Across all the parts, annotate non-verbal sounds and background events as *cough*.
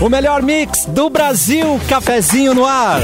O melhor mix do Brasil, cafezinho no ar.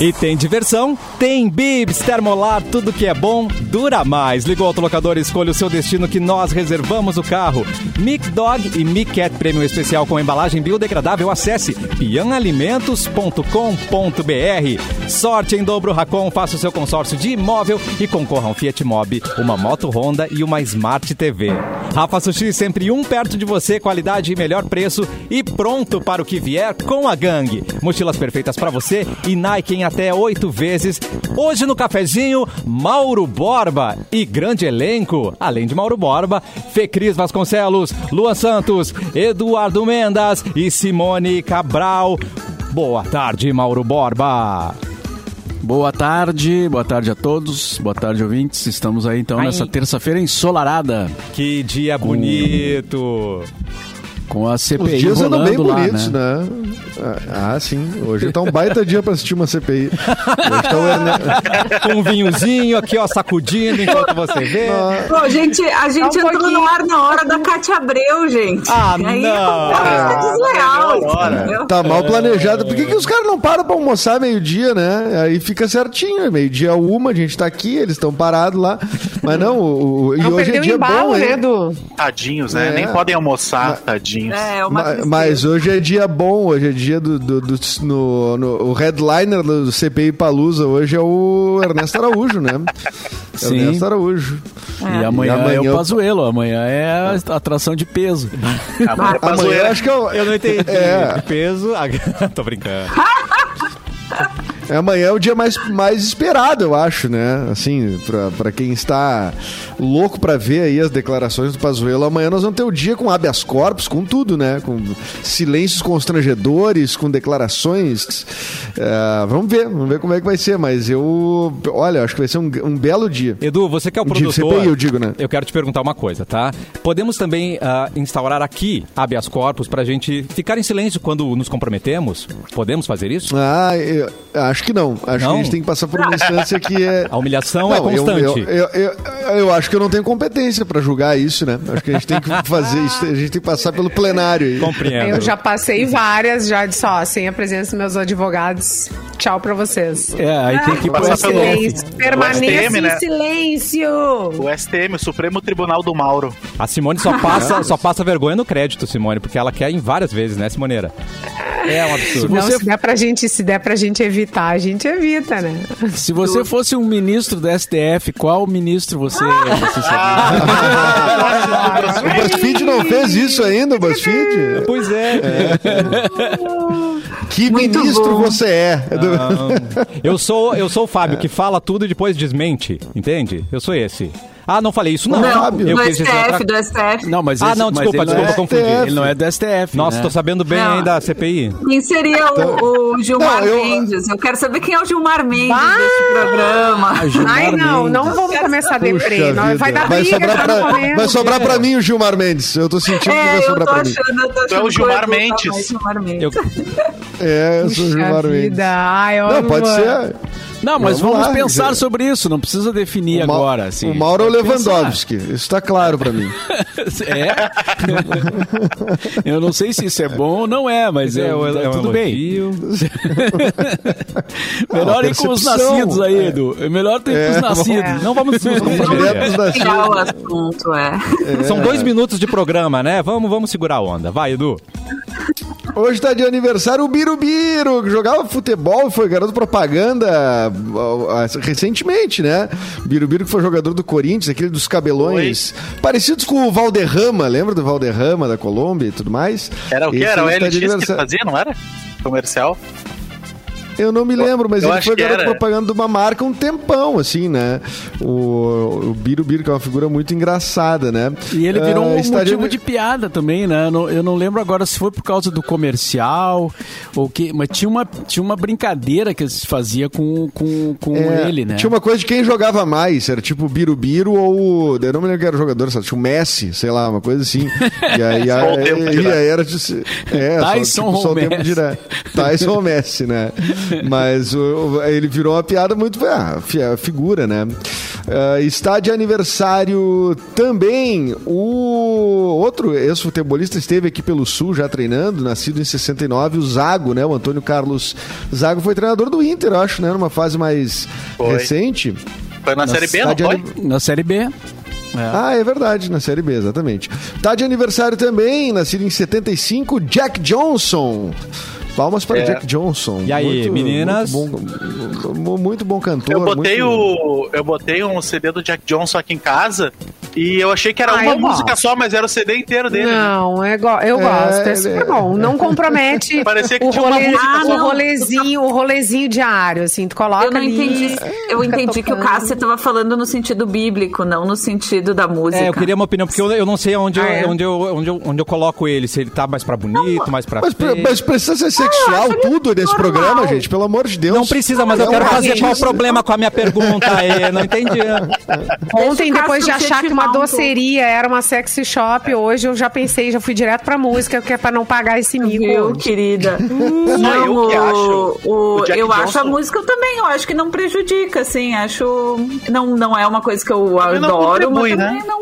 E tem diversão? Tem bibs, termolar, tudo que é bom dura mais. Liga o autolocador e escolha o seu destino que nós reservamos o carro. Mic Dog e Mic Cat Prêmio Especial com embalagem biodegradável. Acesse pianalimentos.com.br. Sorte em dobro Racon, faça o seu consórcio de imóvel e concorra a um Fiat Mobi, uma moto Honda e uma Smart TV. Rafa Sushi, sempre um perto de você, qualidade e melhor preço e pronto para o que vier com a gangue. Mochilas perfeitas para você e Nike em até oito vezes. Hoje no cafezinho, Mauro Borba e grande elenco. Além de Mauro Borba, Fecris Vasconcelos, Luan Santos, Eduardo Mendas e Simone Cabral. Boa tarde, Mauro Borba. Boa tarde, boa tarde a todos, boa tarde ouvintes. Estamos aí então Ai. nessa terça-feira ensolarada Que dia bonito. com a Os CPI dias andam bem rolando lá, bonitos, né? né? Ah, sim. Hoje tá um baita dia pra assistir uma CPI. Hoje tá Ernesto. *laughs* Com um vinhozinho aqui, ó, sacudindo enquanto você vê. Pô, a gente, a gente um entrou pouquinho. no ar na hora da Cátia Abreu, gente. Ah, Aí não. é desleal, entendeu? Tá mal planejado. Por que, que os caras não param pra almoçar meio-dia, né? Aí fica certinho. Meio-dia uma, a gente tá aqui, eles estão parados lá. Mas não, o, o- e hoje é dia embalo, bom, né, do... Tadinhos, né? É. Nem podem almoçar, tadinhos. É, uma Ma- tristeza. Mas hoje é dia bom, hoje é dia do, do, do- no, no- o headliner do CPI Palusa hoje é o Ernesto Araújo, né? Sim. Ernesto Araújo. E amanhã, E amanhã é o eu- Pazuelo, amanhã é a atração de peso. *laughs* Amanhã é Amanhã eu acho que é o, Eu não entendi. É. Peso. Ah, *laughs* Tô brincando. *laughs* É, Amanhã é o dia mais, mais esperado, eu acho, né? Assim, pra, pra quem está louco pra ver aí as declarações do Pazuello, amanhã nós vamos ter o dia com habeas corpus, com tudo, né? Com silêncios constrangedores, com declarações. É, vamos ver, vamos ver como é que vai ser, mas eu... Olha, acho que vai ser um, um belo dia. Edu, você que é o De produtor. CPI, eu digo, né? Eu quero te perguntar uma coisa, tá? Podemos também ah, instaurar aqui habeas corpus pra gente ficar em silêncio quando nos comprometemos? Podemos fazer isso? Ah, eu- acho que não. Acho Não? que a gente tem que passar por uma instância que é... *laughs* A humilhação é Não, eu- constante. Eu, eu, eu, eu acho que eu não tenho competência pra julgar isso, né? Acho que a gente tem que *laughs* fazer isso, a gente tem que passar pelo plenário aí. Compreendo. Eu já passei várias, já disse, ó, sem a presença dos meus advogados, tchau pra vocês. É, aí tem que ir pro Passar pelo-. Silêncio, permaneça STM, em né? silêncio. O STM, o Supremo Tribunal do Mauro. A Simone só passa, *laughs* só passa vergonha no crédito, Simone, porque ela quer em várias vezes, né, Simoneira? É um absurdo. Não, Você- se der pra gente, se der pra gente evitar, a gente evita, né? Se você fosse um ministro do STF, qual ministro você, você Ah, seria? O BuzzFeed não fez isso ainda, o BuzzFeed? Pois é. Que Muito ministro bom. você é? Eu sou, eu sou o Fábio, que fala tudo e depois desmente, entende? Eu sou esse. Ah, não falei isso não. Não, eu do quis STF, outra- do STF. Não, mas Ah, esse- não, mas desculpa, não desculpa, é- confundi. Ele não é do STF. Nossa, né? tô sabendo bem Não. aí da CPI. Quem seria o, o Gilmar Não, eu- Mendes? Eu quero saber quem é o Gilmar Mendes desse programa. Gilmar Ai, não, Mendes. não vamos começar a deprê. Não, vai dar vai briga sobrar, pra, começo. vai sobrar pra mim o Gilmar Mendes. Eu tô sentindo que vai É, sobrar pra mim. achando, eu tô achando Tu é o Gilmar Mendes. Gilmar Mendes. Eu, É, eu sou Gilmar Mendes. Ai, Não, pode ser. Não, mas Vamos vamos, lá, pensar gente. sobre isso, não precisa definir O Ma- agora. Assim. o Mauro é o Pode pensar. Lewandowski. Isso tá claro pra mim. *laughs* É? eu não sei se isso é bom ou não é, mas é, é, é um tudo bem. *laughs* Melhor ir com os nascidos aí, Edu. É melhor ter É. com os nascidos. É. Não vamos Tirar o assunto, é. São dois minutos de programa, né? Vamos, vamos segurar a onda. Vai, Edu. Hoje tá de aniversário o Birubiru, que jogava futebol e foi garoto propaganda ah, recentemente, né? Birubiru que foi jogador do Corinthians, aquele dos cabelões parecidos com o Valderrama, lembra do Valderrama da Colômbia e tudo mais? Era o que? Esse Era o hoje tá LX que fazia, não era? Comercial? Eu não me lembro, mas Eu ele foi que garoto era. propaganda de uma marca um tempão, assim, né? O, o Birubiru, que é uma figura muito engraçada, né? E ele virou Ah, um está motivo de piada também, né? Eu não, eu não lembro agora se foi por causa do comercial ou que, mas tinha uma, tinha uma brincadeira que se fazia com, com, com É, ele, né? Tinha uma coisa de quem jogava mais, era tipo o Birubiru ou. Eu não me lembro quem era o jogador, sabe? Tinha o Messi, sei lá, uma coisa assim. E aí, *laughs* Só o tempo aí, era. de- É, Tyson só, tipo, só o tempo direto. Tyson ou Messi, né? *laughs* Mas o- ele virou uma piada muito. Ah, figura, né? Ah, está de aniversário também o outro ex-futebolista esteve aqui pelo Sul já treinando, nascido em 69, o Zago, né? O Antônio Carlos Zago foi treinador do Inter, eu acho, né? Numa fase mais Foi. recente. Foi na Série B, não foi? ani- Na Série B. Ah, é verdade, na Série B, exatamente. Tá de aniversário também, nascido em 75, Jack Johnson. Palmas para É. Jack Johnson. E aí, meninas? Muito bom, muito bom cantor. Eu botei muito- o. Eu botei um CD do Jack Johnson aqui em casa e eu achei que era Ah, uma eu música gosto. só, mas era o CD inteiro dele. né? Não, é go- eu É, gosto, é ele super é- bom. Não compromete *laughs* Parecia que o, tinha uma música o só. rolezinho, o rolezinho diário, assim, tu coloca Eu não ali, entendi. Eu fica entendi que o tocando. Cássio estava falando no sentido bíblico, não no sentido da música. É, eu queria uma opinião, porque eu, eu não sei onde, Ah, eu, é? onde, eu, onde, eu, onde eu coloco ele. Se ele tá mais pra bonito, mais pra Mas, feio. mas precisa ser sexual tudo nesse normal. programa, gente, pelo amor de Deus. Não precisa, mas eu Não, quero fazer qual o problema com a minha pergunta aí. Não entendi. Ontem, o depois de achar que uma objetivar um doceria era uma sexy shop, hoje eu já pensei, já fui direto pra música, que é pra não pagar esse mico. Hoje. querida? Só eu que acho. o- O eu acho a Johnson- música também, eu acho que não prejudica, assim, acho... Não, não é uma coisa que eu não adoro, mas também né? não...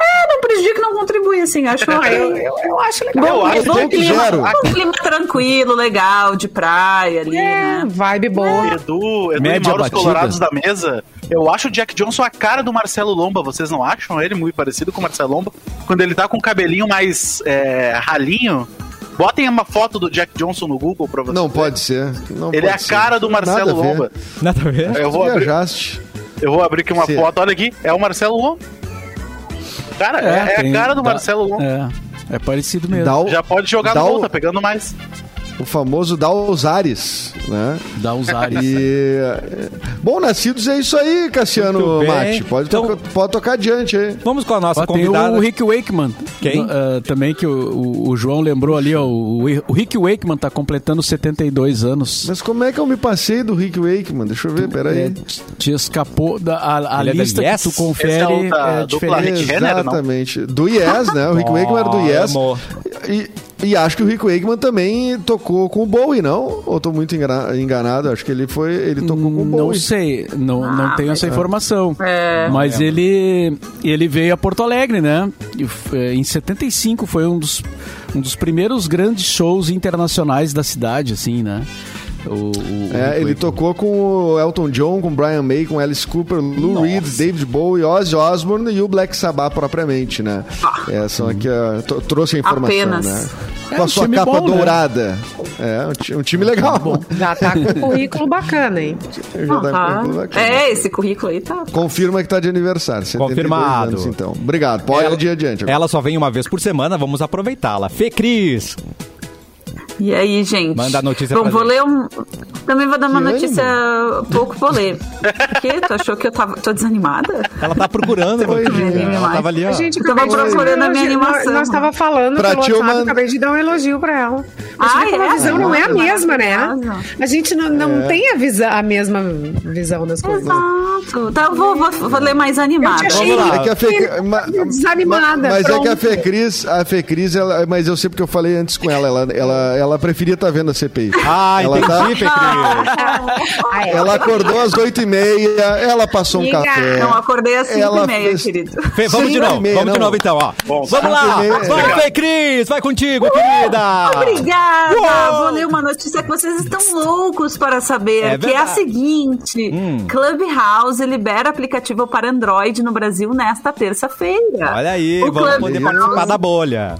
É, não prejudica, não contribui, assim, acho... *laughs* Ah, eu, eu, eu acho legal. Eu acho bom, ponto clima, zero. bom clima tranquilo, legal, de praia ali, É, né? vibe boa. Edu, Edu e Média Mauro os batida. Colorados da mesa. Eu acho o Jack Johnson a cara do Marcelo Lomba. Vocês não acham ele muito parecido com o Marcelo Lomba? Quando ele tá com o cabelinho mais é, ralinho. Botem uma foto do Jack Johnson no Google pra vocês. Não pode ser. Não Ele pode é a ser. cara do Nada Marcelo a ver. Lomba. Nada a ver. Eu vou, abrir, Viajaste. eu vou abrir aqui uma Sim. foto. Olha aqui. É o Marcelo Lomba. Cara, é, é tem- a cara do dá- Marcelo Lomba. É, é parecido mesmo. O, Já pode jogar no gol, o- tá pegando mais. O famoso Dá os Ares, né? Dá os ares. E, é, bom, nascidos é isso aí, Cassiano. Mate. Pode, Então- tocar, pode tocar adiante aí. Vamos com a nossa Ó, tem convidada. o Rick Wakeman. Quem? Ah, também que o, o- o João lembrou ali, ó, o, o Rick Wakeman tá completando 72 anos. Mas como é que eu me passei do Rick Wakeman? Deixa eu ver, peraí. É, te escapou da a, a é da lista Yes? que tu confere Esse é o da- é do diferente. Exatamente. Do Yes, né? O Rick Wakeman era do Yes. amor. E, e acho que o Rick Wakeman também tocou com o Bowie, não? Ou tô muito engana- enganado? Acho que ele foi. Ele tocou com o Não Bowie. sei, não, não Ah, tenho mas- essa informação. É. Mas ele, ele veio a Porto Alegre, né? Eh, Em 75 foi um dos, um dos primeiros grandes shows internacionais da cidade, assim, né? O, o- o É, ele Wakeman. tocou com o Elton John, com o Brian May, com Alice Cooper, Lou Nossa. Reed, David Bowie, Ozzy Osbourne e o Black Sabbath propriamente, né? Ah. É, são aqui, ó, t- trouxe a informação, Apenas. né? É, Com a um sua capa bom, né? dourada. É, um, um time legal. Já tá com um currículo bacana, hein? Já tá com tudo bacana. É, esse currículo aí tá... Confirma que tá de aniversário. 72 Confirmado. Anos, então. Obrigado. Pode Ela- ir adiante. agora. Ela só vem uma vez por semana, vamos aproveitá-la. Fê Cris. E aí, gente? Manda a notícia Bom, pra vou gente. ler um... Também vou dar uma Que notícia pouco vou ler. Por quê? Tu achou que eu tava... tô desanimada? Ela tá procurando. Oi, gente. ela tava ali, ó. A gente Eu tava dar um procurando a minha animação. Nós, nós tava falando Pra pelo ti, eu WhatsApp, mando- acabei de dar um elogio pra ela. Ah, é? a visão não é a mesma, né? A gente não, não É. tem a, visa, a mesma visão das coisas. Exato. Tá, eu vou, vou, vou ler mais animada. Eu achei- Vamos lá. É que a ma- Desanimada, Mas é que a Fecris, a Fecris, ela, mas eu sei porque eu falei antes com ela, ela, ela, ela preferia estar vendo a CPI. Ah, ela, tá- entendi, Cris. Ah, é. ela acordou às oito e meia, ela passou um Amiga, café. Não, acordei às 5 Ela e meia, fez- querido. Fê, vamos de Cinco novo, meia, vamos de não. novo então, ó. Bom, vamos lá, cinco vai Fê Cris, vai contigo, querida. Obrigada! Uou! Vou ler uma notícia que vocês estão loucos para saber, É que é a seguinte: Hum. Clubhouse libera aplicativo para Android no Brasil nesta terça-feira. Olha aí, O vamos poder Clubhouse- participar da bolha.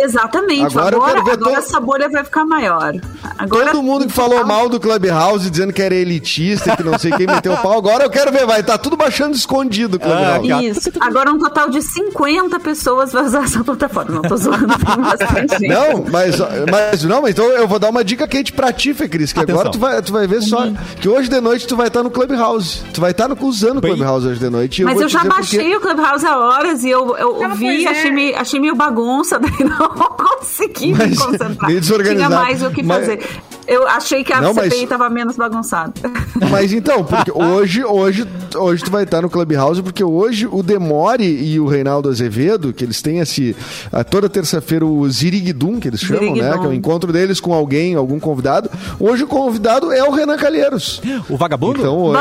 Exatamente. Agora Agora, eu agora, todo- essa bolha vai ficar maior. Agora, Todo mundo que falou mal do Clubhouse, dizendo que era elitista, que não sei quem meteu o pau, agora eu quero ver, vai estar tudo baixando escondido o Clubhouse. Ah, Isso. Agora um total de 50 pessoas vai usar essa plataforma. Não tô zoando, tem *laughs* bastante gente. Não, mas, mas não, mas então eu vou dar uma dica quente pra ti, Fê Cris, que Atenção. agora tu vai, tu vai ver só que hoje de noite tu vai estar no Clubhouse. Tu vai estar no, usando o Clubhouse hoje de noite. Mas vou eu te já baixei quê. o Clubhouse há horas e eu, eu Ah, vi, é. achei, meio, achei meio bagunça, *laughs* daí não *laughs* consegui me Mas concentrar. meio desorganizado. Tinha mais o que Mas- fazer. Eu achei que a Não, mas- CPI tava menos bagunçada. *laughs* Mas então, porque hoje, hoje, hoje tu vai estar no Clubhouse, porque hoje o Demore e o Reinaldo Azevedo, que eles têm esse. Toda terça-feira o Ziriguidum, que eles chamam, né? Que é o encontro deles com alguém, algum convidado. Hoje o convidado é o Renan Calheiros. O vagabundo? Então, hoje-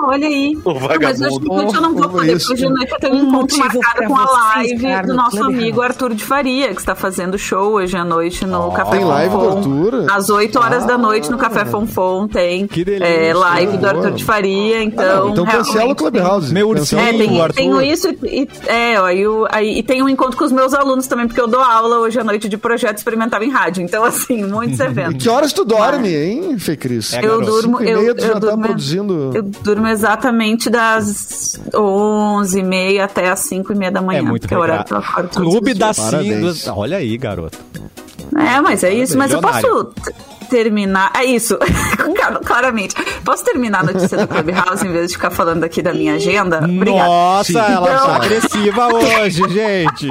Ah, olha aí. O Não, mas hoje, vagabundo. hoje eu não vou Oh, poder, isso. porque hoje à noite eu tenho um encontro marcado com a live do no nosso amigo Arthur de Faria, que está fazendo show hoje à noite no Café Tem live do. Arthur? Às 8 horas da noite no Café Fonfon tem Que delícia. é, live do. Arthur de Faria, então... então cancela o Clubhouse. Meu ursinho. É, o tem, Arthur. tenho isso e, e- é, ó, e, o- aí, e tem um encontro com os meus alunos também, porque eu dou aula hoje à noite de projeto experimental em rádio. Então, assim, muitos *laughs* E eventos. que horas tu dorme, hein, Fê Cris? É, Eu durmo, eu, eu já tá durmo, produzindo. eu durmo exatamente das 11 e meia até as 5 e meia da manhã. É muito porque é o horário que eu acordo Clube das. Parabéns. cinco. Olha aí, garoto. É, mas é isso. Mas eu posso terminar... É isso, *laughs* claramente. Posso terminar a notícia do Clubhouse em vez de ficar falando aqui da minha agenda? Obrigada. Nossa, Sim. ela Então- tá agressiva *laughs* hoje, gente.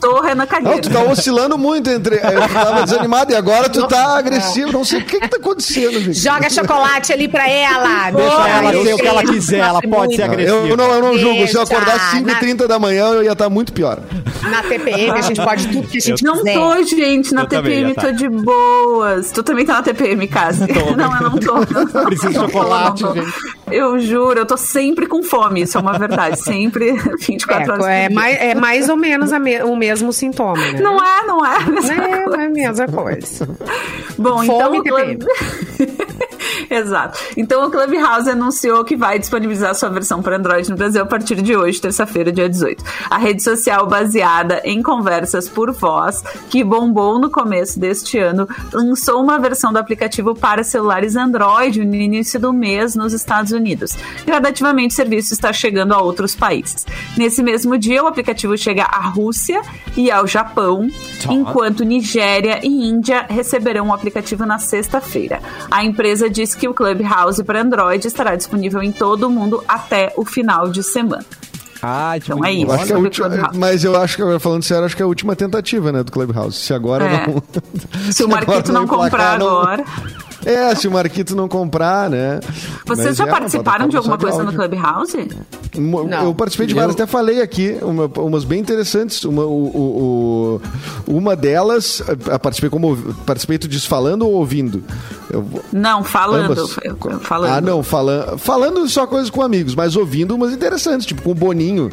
Tô Renan Não, Calheiros. tu tá oscilando muito entre. Eu tava desanimado e agora tu tá agressivo. Não sei o que que tá acontecendo, gente. Joga chocolate ali pra ela. Deixa ela ser o que ela quiser, ela pode ser agressiva. Eu não, eu não julgo. Se eu acordar 5h30 da manhã, eu ia estar muito pior. Na TPM a gente pode tudo que a gente Não quiser. tô, gente, na Eu TPM, tá. tô de boas. Tu também tá na TPM, Cassi? Não, eu não tô. Preciso de Não chocolate, não tô. gente. Eu juro, eu tô sempre com fome, isso é uma verdade. Sempre *laughs* 24 horas. É, é, por dia. mais, é mais ou menos a me- o mesmo sintoma, né? Não é, não é. a mesma Não é, não é a mesma coisa. Bom, Fome então e Club... *laughs* Exato. Então o Clubhouse anunciou que vai disponibilizar sua versão para Android no Brasil a partir de hoje, terça-feira, dia 18. A rede social baseada em conversas por voz, que bombou no começo deste ano, lançou uma versão do aplicativo para celulares Android no início do mês nos Estados Unidos. Gradativamente o serviço está chegando a outros países. Nesse mesmo dia, o aplicativo chega à Rússia e ao Japão, enquanto Nigéria e Índia receberão o aplicativo na sexta-feira. A empresa diz que o Clubhouse para Android estará disponível em todo o mundo até o final de semana. Ai, Então é isso. Eu acho que é última, mas eu acho que, agora falando sério, acho que é a última tentativa, né, do Clubhouse. Se agora É. não. Se o *laughs* agora Marquito não emplacar, comprar não- agora. É, se o Marquito não comprar, né? Vocês Mas já é participaram de alguma coisa no áudio. Clubhouse? Não. Eu participei de Eu- várias, até falei aqui, uma- umas bem interessantes. Uma, o- o- uma delas, eu participei como participei tu diz falando ou ouvindo? Eu, Não, falando. ambas. eu- eu- falando. Ah, não, falando, falando só coisas com amigos, mas ouvindo umas interessantes, tipo com o Boninho.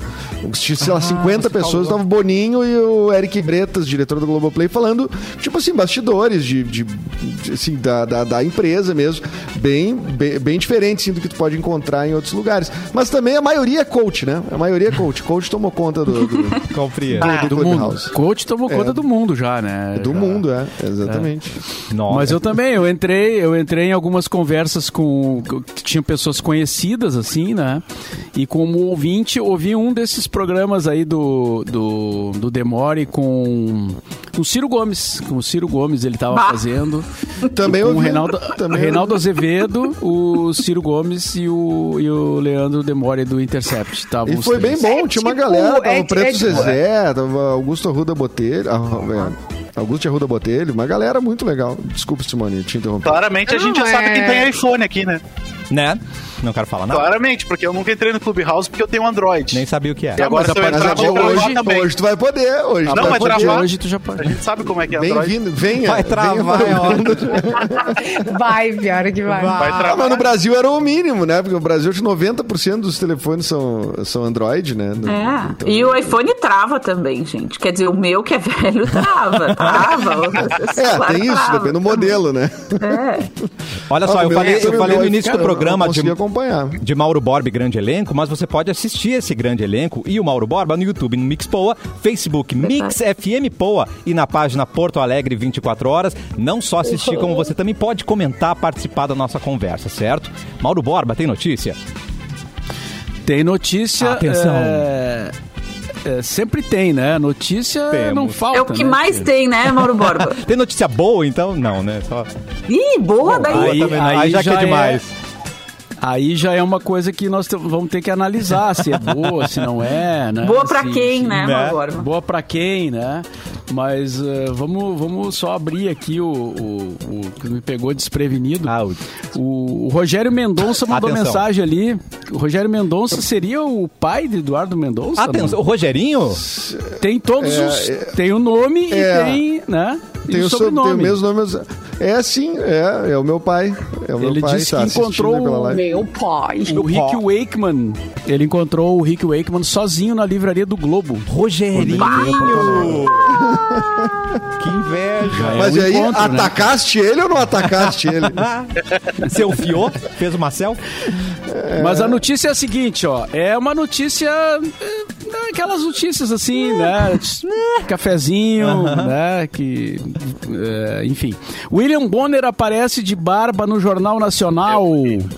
Sei Ah, lá, 50 pessoas, tava o Boninho e o Eric Bretas, diretor do Globoplay, falando, tipo assim, bastidores de, de- de, assim, da, da, da empresa mesmo. Bem, bem, bem diferente assim, do que tu pode encontrar em outros lugares. Mas também a maioria é coach, né? A maioria é coach. Coach tomou conta do, do, *laughs* Compreendo. do, do do mundo. Coach tomou conta do mundo já, né? Do Já. mundo, é, exatamente. Nossa. Mas eu também, eu entrei, eu entrei em algumas conversas com que tinham pessoas conhecidas assim, né? E como ouvinte, ouvi um desses programas aí do do, do Demore com com o Ciro Gomes, com o Ciro Gomes ele tava Bah. fazendo. Também com o ouvi. Reinaldo, *laughs* Também Reinaldo Azevedo, o Ciro Gomes e o, e o Leandro Demore do Intercept. Estavam E foi três. bem bom, tinha uma tipo, galera, tava é- o Preto é tipo- Zezé, tava Augusto Arruda Botelho, ah, é, Augusto Arruda Botelho, uma galera muito legal. Desculpa, Simone, te interrompi. Claramente a gente já sabe é- quem tem iPhone aqui, né? Né? Não quero falar nada. Claramente, porque eu nunca entrei no Clubhouse porque eu tenho Android. Nem sabia o que é. E agora mas se eu a entrar, vou hoje- também. Hoje tu vai poder, hoje Não, tu vai vai poder. travar. Hoje tu já A pode. gente sabe como é que é Android. Bem-vindo, venha. Vai venha travar, é falando. *laughs* Vai, pior que vai. Vai Ah, travar. mas no Brasil era o mínimo, né? Porque o Brasil, que 90% dos telefones são, são Android, né? É. Então- E o iPhone trava também, gente. Quer dizer, o meu que é velho trava. *laughs* Trava. É, tem isso, trava depende do modelo, né? É. Olha só, Ah, eu meu- falei, eu o falei no início do eu programa de, acompanhar. de Mauro Borba Grande Elenco, mas você pode assistir esse grande elenco e o Mauro Borba no YouTube, no Mix Poa, Facebook Mix FM Poa e na página Porto Alegre 24 horas. Não só assistir, como você também pode comentar, participar da nossa conversa, certo? Mauro Borba, tem notícia? Tem notícia. Atenção. é, é, sempre tem, né? Notícia Temos. não falta. É o que né, mais tem, né, Mauro Borba? *laughs* Tem notícia boa, então? Não, né? Só... Ih, boa daí. Aí, aí Aí já já, que é é demais. Aí já é uma coisa que nós vamos ter que analisar se é boa, se não é, né? Boa pra Se- quem, se- né, né? Boa pra quem, né? Mas eh, vamos, vamos só abrir aqui o, o, o que me pegou desprevenido. Ah, o- O, o Rogério Mendonça mandou Atenção. mensagem ali. O Rogério Mendonça seria o pai de Eduardo Mendonça? Atenção, o? Rogerinho? Tem todos É, os. é- tem o nome É. e tem, né? E Tem o, so- tem sobrenome. o mesmo nome. É sim, é, é o meu pai. É o meu Ele pai. disse tá que encontrou o. Meu pai. O Rick Wakeman, ele encontrou o Rick Wakeman sozinho na livraria do Globo. Rogerinho! que inveja! É Mas um e aí, encontro, né? atacaste ele ou não atacaste ele? *laughs* Seu fiô fez uma selfie? Mas a notícia é a seguinte, ó. É uma notícia. É, Aquelas notícias assim, né? Cafezinho, né? Que. é, enfim. William Bonner aparece de barba no Jornal Nacional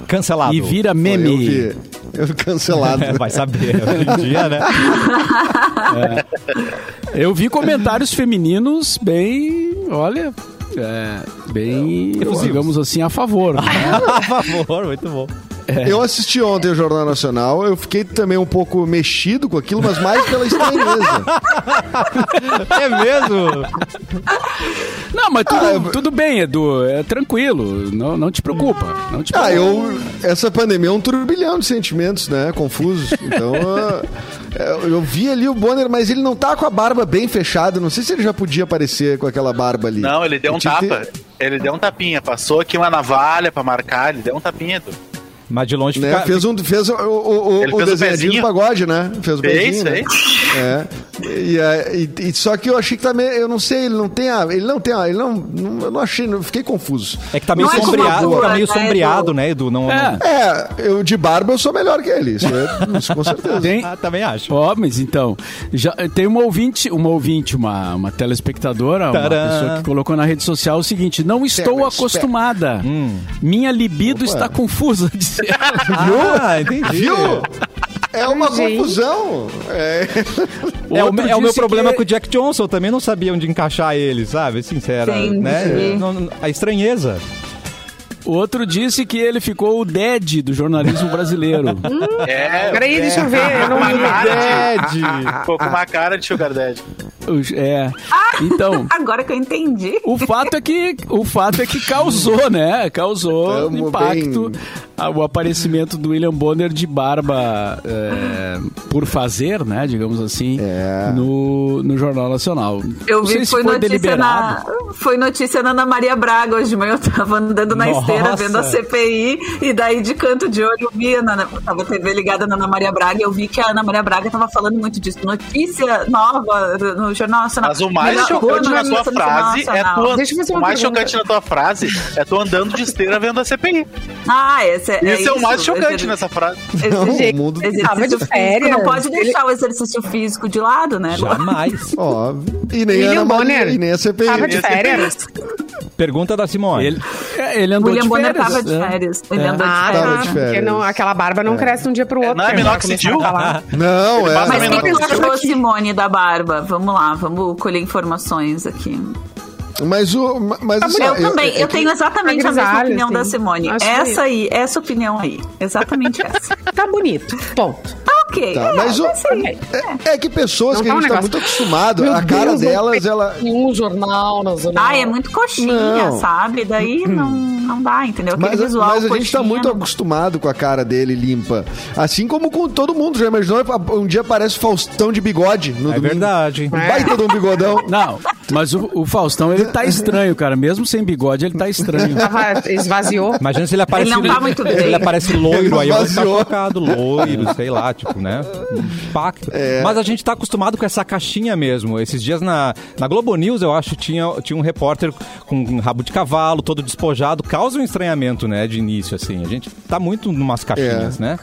Cancelado. e vira Eu meme. vi. Eu vi cancelado. É, *laughs* vai saber, hoje em dia, né? Eu vi comentários femininos bem. Olha. é, bem, Efusivos. digamos assim, a favor. né? *laughs* Por favor, muito bom. Eu assisti ontem o Jornal Nacional, eu fiquei também um pouco mexido com aquilo, mas mais pela estranheza. *laughs* É mesmo? Não, mas tudo, Ah, eu- tudo bem, Edu. É tranquilo. Não, não te preocupa. Não te preocupa. Ah, eu. Essa pandemia é um turbilhão de sentimentos, né? Confusos. Então. eu, eu vi ali o Bonner, mas ele não tá com a barba bem fechada. Não sei se ele já podia aparecer com aquela barba ali. Não, ele deu um tapa. ter- Ele deu um tapinha. Passou aqui uma navalha pra marcar, ele deu um tapinha. Edu. Mas de longe Né? fica... Fez, um, fez o, o, o, o do pagode, né? Fez o Fez, pezinho, né? É. E, aí, e- e só que eu achei que também, eu não sei, ele não tem a, ele não tem a, ele não, não eu não achei, não, fiquei confuso. É que tá meio Não é sombreado, a rua, fica meio né, sombreado, Edu? né, Edu? Não, É. não- É, eu de barba eu sou melhor que ele, isso, é, isso com certeza. Tem, Ah, também acho. Ó, mas então, já tem uma ouvinte, uma ouvinte, uma, uma telespectadora, uma Tcharam. pessoa que colocou na rede social o seguinte: não estou acostumada. Minha libido está confusa. disse. *laughs* Ah, entendi. Viu? É uma Gente. confusão. É. É o, é o meu problema que- com o Jack Johnson. Eu também não sabia onde encaixar ele, sabe? Sincera, Entendi. né? A estranheza. Outro disse que ele ficou o dead do jornalismo brasileiro. *laughs* É. Peraí, deixa eu ver. Eu não vi. cara de, ficou *laughs* com uma cara de Sugar. Os- é. Então, *laughs* Agora que eu entendi. o fato é que o fato é que causou, né? Causou Tamo impacto bem. A- o aparecimento do William Bonner de barba é, por fazer, né? Digamos assim, É. no, no Jornal Nacional. Eu vi que foi, foi notícia na, foi notícia na Ana Maria Braga hoje de manhã. Eu tava andando na esteira Nossa. vendo a CPI e daí de canto de olho eu vi a Ana, tava TV ligada na Ana Maria Braga e eu vi que a Ana Maria Braga tava falando muito disso. Notícia nova no Jornal Nacional. Mas o mais Melhor chocante na tua frase é tua. Deixa eu fazer O mais pergunta. chocante na tua frase é tu andando de esteira vendo a CPI. Ah, esse é, Esse é, o mais chocante nessa frase. Não, Exercício o mundo- exercício de físico. férias. Não pode Ele- deixar o exercício físico de lado, né? Jamais. *laughs* Óbvio. E nem a William Ana Maria, Bonner e nem a CPI. Tava de é férias. Pergunta da Simone. Ele, é, ele andou William de Bonner férias. tava de né? férias. Ele É. andou de Ah, férias. Tava tá. de Porque férias. não, aquela barba não cresce de um dia pro outro. *laughs* não é minoxidil? a. Não, é. Mas o menor que tu que achou, aqui. Simone, da barba? Vamos lá, vamos colher informações aqui. Mas o. Mas assim, eu também, é eu que- tenho exatamente Tá a mesma opinião assim. da Simone. Acho Essa aí, essa opinião aí. Exatamente *laughs* essa. Tá bonito. Ponto. Tá ok. Tá, é, mas o- vai ser. É, é que pessoas Não que tá a um gente tá negócio- muito acostumado, Meu a cara Deus, delas, ela. Nenhum jornal nacional. Ai, é muito coxinha, Não. sabe? Daí não, não dá, entendeu? Aquele Mas, visual mas a gente tá coxinha muito não- acostumado com a cara dele limpa. Assim como com todo mundo. Já imaginou? Um dia aparece o Faustão de bigode no É domingo. verdade. Um baita de um bigodão. *laughs* Não, mas o, o Faustão, ele tá estranho, cara. Mesmo sem bigode, ele tá estranho. Esvaziou. Imagina se ele aparece. Ele não tá muito bem. Ele aparece loiro, aí eu Esvaziou. chocado. Loiro, sei lá, tipo, né? É. Mas a gente tá acostumado com essa caixinha mesmo. Esses dias na, na Globo News, eu acho, tinha, tinha um repórter com um rabo de cavalo, todo despojado. Causa um estranhamento, né, de início, assim. A gente tá muito numas caixinhas, É. né?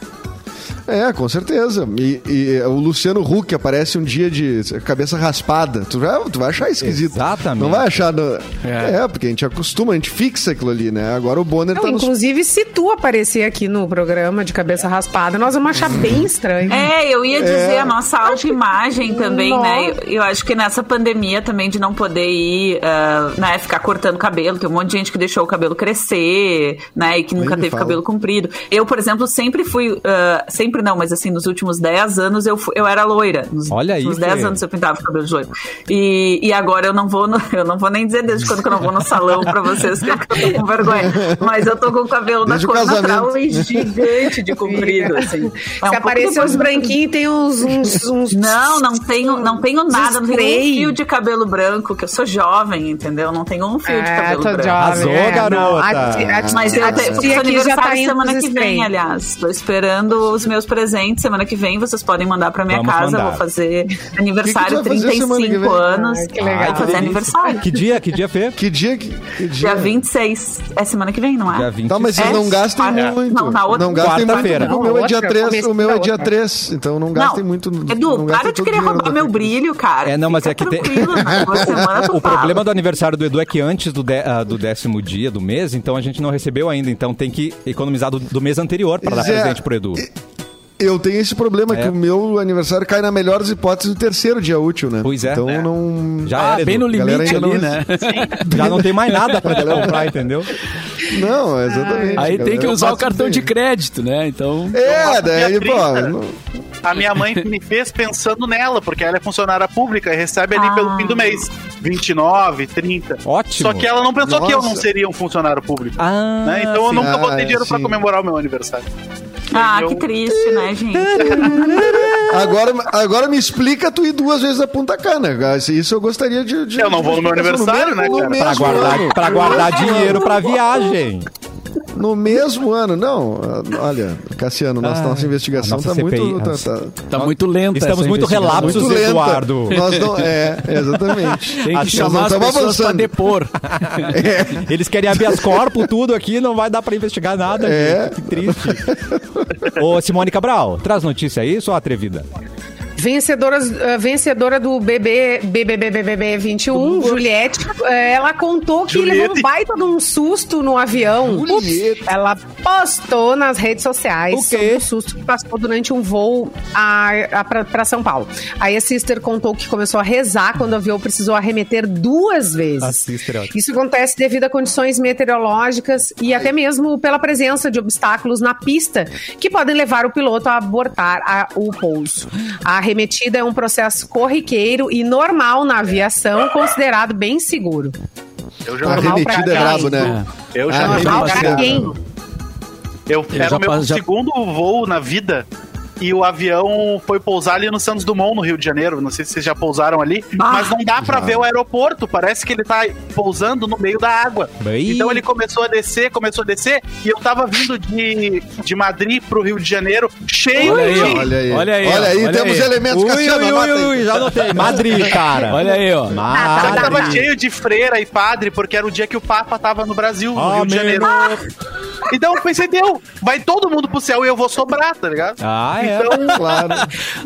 É, com certeza. E, e o Luciano Huck aparece um dia de cabeça raspada. Tu vai, tu vai achar esquisito. Exatamente. Não vai achar. No... É. É. porque a gente acostuma, a gente fixa aquilo ali, né? Agora o Bonner Não, tá nos. inclusive, se tu aparecer aqui no programa de cabeça raspada, nós vamos achar bem estranho. É, eu ia dizer É. a nossa autoimagem também, Nossa. né? Eu, eu acho que nessa pandemia também de não poder ir, ah, né, ficar cortando cabelo, tem um monte de gente que deixou o cabelo crescer, né, e que nunca teve fala. cabelo comprido. Eu, por exemplo, sempre fui, ah, sempre sempre não, mas assim, nos últimos 10 anos eu, eu era loira. Nos Olha aí, últimos 10 Fê. anos eu pintava o cabelo de loiro. E, e agora eu não vou no- *laughs* eu não vou nem dizer desde quando que eu não vou no salão pra vocês que eu tô com vergonha. Mas eu tô com o cabelo da Desde o cor natural e gigante de comprido, assim. É um Se pouco aparecer uns branquinhos, tem uns. uns, uns Não, não tenho, não tenho nada, não tenho um fio de cabelo branco, que eu sou jovem, entendeu? Não tenho um fio de É, cabelo branco. jovem. Arrasou, é, não, garota. a ti- a ti- Mas eu a te- tia fiz aqui já aniversário tá indo semana que vem, aliás. Tô esperando os meus presentes semana que vem. Vocês podem mandar pra minha Vamos casa. mandar. Vou fazer *laughs* aniversário que que tu vai fazer semana que 35 vem? anos. Ai, que legal. Vou fazer aniversário. Que dia, que dia, Fê? Que dia que. que dia? Dia 26. É semana que vem, não é? Dia 20. Tá, mas vocês É, não gastem é. muito. Não, na outra- não gastem Quarta-feira. muito. O meu é dia Outra, 3, começo o meu é dia outra. 3, então não gastem muito. Edu, não para de querer roubar meu brilho, cara. É, não, mas Fica é que tem- *laughs* O problema do aniversário do Edu é que antes do, de- ah, do décimo dia do mês, então a gente não recebeu ainda. Então tem que economizar do, do mês anterior para dar presente pro Edu. Eu tenho esse problema, É. que o meu aniversário cai na melhor das hipóteses do terceiro dia útil, né? Pois é. Então É. não. Já Ah, era, bem Edu. no limite ali, não- né? *laughs* Já não tem mais nada pra te comprar, entendeu? Não, exatamente. Aí tem que galera. usar o cartão tem. de crédito, né? Então. É, daí, pô. 30. não- A minha mãe me fez pensando nela, porque ela é funcionária pública e recebe ali Ah. pelo fim do mês. 29, 30. Ótimo. Só que ela não pensou que eu não Nossa. seria um funcionário público. Ah, né? Então eu sim. nunca Ah, botei dinheiro pra sim. comemorar o meu aniversário. Ah, Eu- que triste, né, gente? *laughs* Agora, agora me explica tu ir duas vezes a Punta Cana. Isso eu gostaria de. de- Eu não vou no meu aniversário, né, no cara? mesmo Pra guardar, ano. pra guardar dinheiro pra viagem. No mesmo ano, não. Olha, Cassiano, nossa, Ah, nossa investigação tá CPI, muito. Tá, tá- Tá muito lenta. Estamos muito relapsos, muito lenta. Eduardo. Nós não, é, exatamente. *laughs* Tem que chamar as pessoas avançando. depor. *laughs* Eles querem habeas corpus, tudo aqui, não vai dar pra investigar nada. É. Que triste. Ô, Simone Cabral, traz notícia aí, sua atrevida. Vencedoras, eh, vencedora do BB, BBBBB 21, Juliette, eh, ela contou que Juliette. levou um baita de um susto no avião. Ups. Ela postou nas redes sociais O sobre o susto que passou durante um voo a, a, pra, pra São Paulo. Aí a Sister contou que começou a rezar quando o avião precisou arremeter duas vezes. A Sister, é. Isso acontece devido a condições meteorológicas e até mesmo pela presença de obstáculos na pista que podem levar o piloto a abortar a- o pouso. A arremetida é um processo corriqueiro e normal na aviação, considerado bem seguro. Eu já Normal pra arremetida é quem? brabo, né? Eu já arremetida é. Eu, era o meu já- segundo voo na vida e o avião foi pousar ali no Santos Dumont, no Rio de Janeiro. Não sei se vocês já pousaram ali, Bah. mas não dá pra ver o aeroporto. Parece que ele tá pousando no meio da água. Bem. Então ele começou a descer, começou a descer, e eu tava vindo de, de Madrid pro Rio de Janeiro, cheio Olha aí, de. ó. Olha aí. Olha aí. Olha aí, Olha temos aí. elementos Ui, Cassiano, ui, ui, aí. ui, já anotei. Madrid, *laughs* cara. Olha aí, ó. Só que Madrid. tava cheio de freira e padre, porque era o dia que o Papa tava no Brasil, no Rio de. Janeiro. Então eu pensei, deu, vai todo mundo pro céu e eu vou sobrar, tá ligado? Ah, é. Então, *laughs* Claro.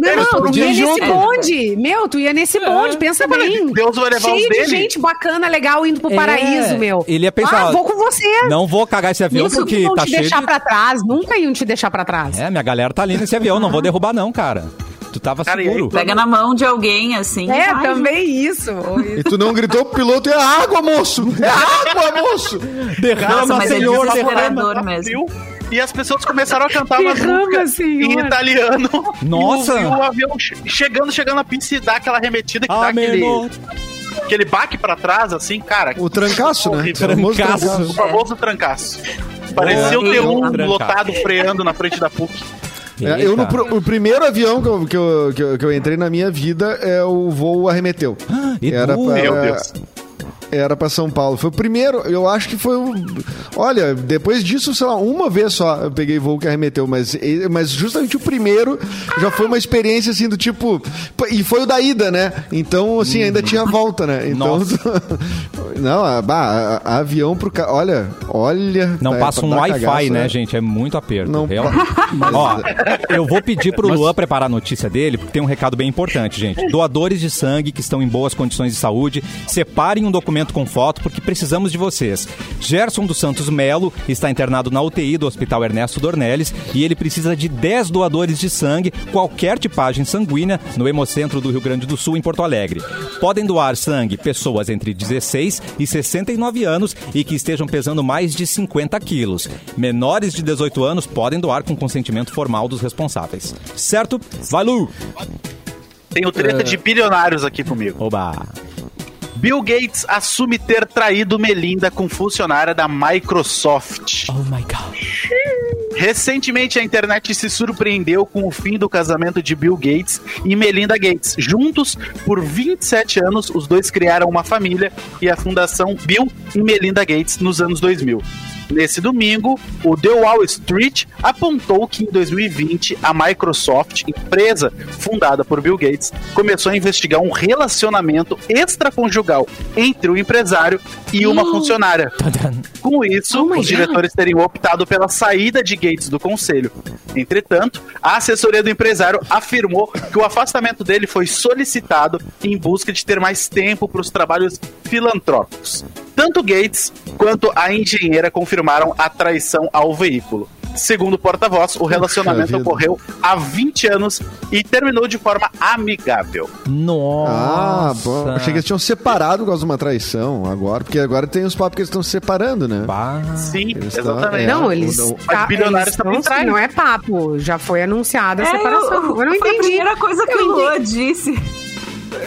Não, não, tu podiam ia ir nesse junto. bonde. Meu, tu ia nesse bonde, pensa bem. Deus vai levar Cheio os de dele. gente bacana, legal, indo pro É, paraíso, meu. ele ia pensar, Ah, vou com você. Não vou cagar esse avião Isso porque tá te cheio deixar de... pra trás. Nunca iam te deixar pra trás. É, minha galera tá ali nesse avião, não vou derrubar não, cara. Tu tava Cara, seguro. Pega na mão de alguém, assim. É, vai, também isso. E tu não gritou pro piloto, é água, moço! É água, moço! Derrama, Nossa, mas é senhor, derrama. desesperador mesmo. E as pessoas começaram a cantar uma música senhor. em italiano. Nossa. E o, e o avião che- chegando, chegando na pista e dá aquela remetida que dá aquele, aquele baque pra trás, assim, cara. O trancaço, né? O famoso Trancaço. O famoso trancaço. Parecia o Boa. T1 Trancaço. lotado freando na frente da PUC. É, eu no, o primeiro avião que eu, que, eu, que, eu, que eu entrei na minha vida é o voo arremeteu. Edu. Era pra, Meu Deus. Era pra São Paulo. Foi o primeiro, eu acho que foi o. Olha, depois disso, sei lá, uma vez só eu peguei voo que arremeteu, mas, mas justamente o primeiro já foi uma experiência assim do tipo. E foi o da ida, né? Então, assim, ainda tinha volta, né? Então. *laughs* Não, a, a- a avião pro. ca- Olha, olha. Não tá- passa um Wi-Fi, cagaço, né, gente? É muito aperto. Não. *laughs* Ó, eu vou pedir pro Luan preparar a notícia dele, porque tem um recado bem importante, gente. Doadores de sangue que estão em boas condições de saúde, separem um documento documento com foto porque precisamos de vocês. Gerson dos Santos Melo está internado na UTI do Hospital Ernesto Dornelles e ele precisa de 10 doadores de sangue, qualquer tipagem sanguínea, no Hemocentro do Rio Grande do Sul, em Porto Alegre. Podem doar sangue pessoas entre 16 e 69 anos e que estejam pesando mais de 50 quilos. Menores de 18 anos podem doar com consentimento formal dos responsáveis. Certo? Vai, Lu! Tenho treta de bilionários aqui comigo. Oba! Bill Gates assume ter traído Melinda com funcionária da Microsoft. Oh my God. Recentemente, a internet se surpreendeu com o fim do casamento de Bill Gates e Melinda Gates. Juntos, por 27 anos, os dois criaram uma família e a fundação Bill e Melinda Gates nos anos 2000. Nesse domingo, o The Wall Street apontou que em 2020 a Microsoft, empresa fundada por Bill Gates, começou a investigar um relacionamento extraconjugal entre o empresário e uma funcionária. Com isso, Oh os God. diretores teriam optado pela saída de Gates do conselho. Entretanto, a assessoria do empresário afirmou que o afastamento dele foi solicitado em busca de ter mais tempo para os trabalhos filantrópicos. Tanto Gates quanto a engenheira confirmaram a traição ao veículo. Segundo o porta-voz, o relacionamento ocorreu há 20 anos e terminou de forma amigável. Nossa! Ah, bom. Achei que eles tinham separado por causa de uma traição agora, porque agora tem os papos que eles estão se separando, né? Bah. Sim, Eles exatamente. tão- Não, eles. o- o- Mas tá- bilionários eles também não, é papo. Já foi anunciada a É, separação. Eu, não Foi a entendi. primeira coisa que Eu o Lua entendi. disse.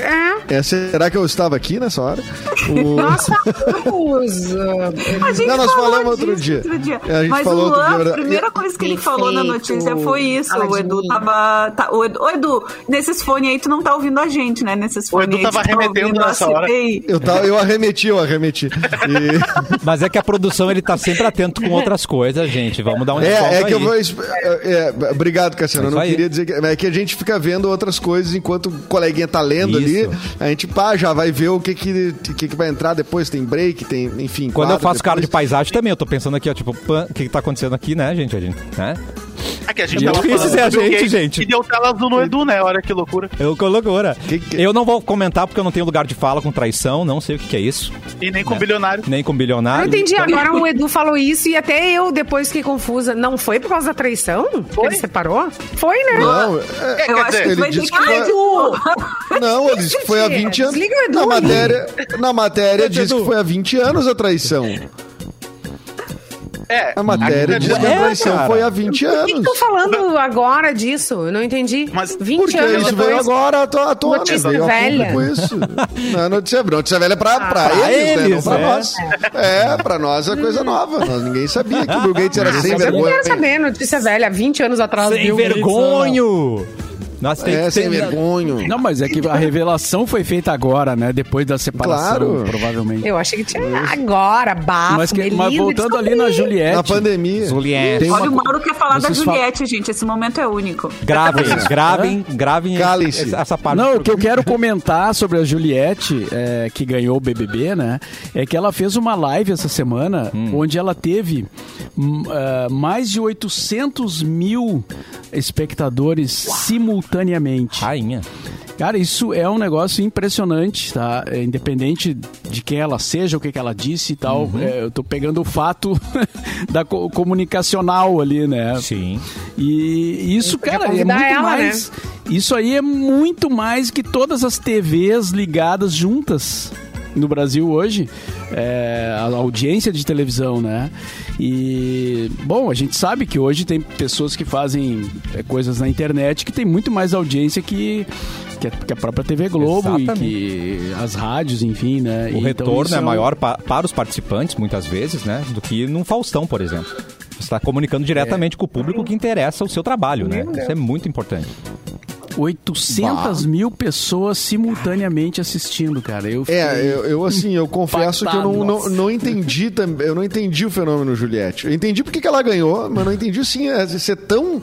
É. É, será que eu estava aqui nessa hora? O- Nós falamos. ah, *laughs* A gente Não, nós falou falamos outro dia. outro dia. É, a gente Mas falou o outro Luan, dia, a verdade. primeira coisa que ele falou na notícia foi isso. O Edu mim. tava. Tá, o Edu, ô, Edu, nesses fones aí tu não tá ouvindo a gente, né? Nesses O fones Edu aí, tava tá arremetendo a nessa hora. Eu, tava, eu arremeti, eu arremeti. E- *laughs* Mas é que a produção ele tá sempre atento com outras coisas, gente. Vamos dar um É, é que eu aí. vou. exp- É, é, obrigado, Cassiano. É Eu não aí. queria dizer que. É que a gente fica vendo outras coisas enquanto o coleguinha tá lendo Isso. ali. A gente, pá, já vai ver o que que, que que vai entrar depois. Tem break, tem, enfim. Quando eu faço cara de depois. paisagem também, eu tô pensando aqui, ó, tipo, o que, que tá acontecendo aqui, né, gente? A gente né? Aqui a gente E tava falando ser a gente, gente. E deu tela azul no Edu, né? Olha que loucura. Eu com loucura. Que que- Eu não vou comentar porque eu não tenho lugar de fala com traição, não sei o que, que é isso. E nem com bilionário. Nem com Eu bilionário. não entendi. Agora o Edu falou isso e até eu depois fiquei confusa. Não foi por causa da traição? Que ele separou? Foi, né? Não, é- Eu quer acho que ele disse que. que foi- Edu! Não, ele disse que foi há 20 anos. Desliga o Edu Na matéria, na matéria diz Edu. que foi há 20 anos a traição. É, A matéria diz tá que a É, traição foi há 20 Por que que anos. estão falando agora disso? Eu não entendi. Mas 20 Porque anos isso depois. veio agora à to- à tona. Notícia veio a velha. público isso. Não é notícia, notícia velha pra, pra, pra eles, né? eles, Não pra é. nós. É, pra nós é coisa nova. Nós, ninguém sabia que o Bill Gates era sem Mas eu não vergonha. quero saber, notícia velha, 20 anos atrás. Sem Bill Gates, vergonho! Nós tem É, que sem vergonha. Não, mas é que a revelação foi feita agora, né? Depois da separação, Claro. provavelmente. Eu achei que tinha agora, bafo, Mas, que- mas voltando ali na Juliette. Na pandemia. Juliette. Olha, uma o Mauro quer falar da Vocês falam- Juliette, gente. Esse momento é único. Gravem, gravem, gravem essa- essa parte. Não, o que eu quero *laughs* comentar sobre a Juliette, é, que ganhou o BBB, né? É que ela fez uma live essa semana onde ela teve hum, ah, mais de 800 mil espectadores simultaneamente. Rainha. Cara, isso é um negócio impressionante, tá? É, independente de quem ela seja, o que, que ela disse e tal, é, eu tô pegando o fato *laughs* da co- comunicacional ali, né? Sim. E isso, cara, é muito ela, mais. Isso aí é muito mais que todas as TVs ligadas juntas no Brasil hoje. É, a audiência de televisão, né? E, bom, a gente sabe que hoje tem pessoas que fazem é, coisas na internet que tem muito mais audiência que. Que a, que a própria TV Globo Exatamente. e que as rádios, enfim, né? O Então, retorno isso é um- maior pa- para os participantes, muitas vezes, né? Do que num Faustão, por exemplo. Você está comunicando diretamente com o público que interessa o seu trabalho, né? Isso é muito importante. 800 mil pessoas simultaneamente assistindo, cara. Eu É, eu, eu, assim, eu confesso que eu não, não, não entendi também, eu não entendi o fenômeno Juliette. Eu entendi porque que ela ganhou, mas não entendi assim, é, ser tão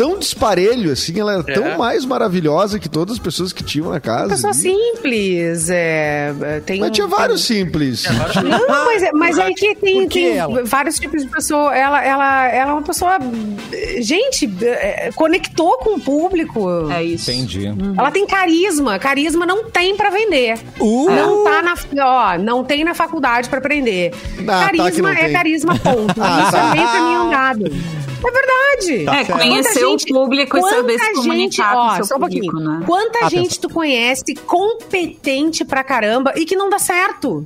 tão disparelho, assim, ela era É. tão mais maravilhosa que todas as pessoas que tinham na casa. Pessoa ali. simples, é, é, tem Mas tinha um- vários simples. Não, mas, é- mas aí que tem, tem vários tipos de pessoa. Ela, ela, ela é uma pessoa. Gente, é, conectou com o público. É isso. Entendi. Ela tem carisma. Carisma não tem pra vender. Uh! Não tá na, ó, não tem na faculdade pra aprender. Ah, tá carisma não é tem. carisma, ponto. *laughs* Ah, Isso tá. é meio caminho andado. É verdade. Tá É, certo. conhecer gente- o público e saber se quanta comunicar ó, com o seu só um público, pouquinho. né? Quanta Atenção. gente tu conhece competente pra caramba e que não dá certo?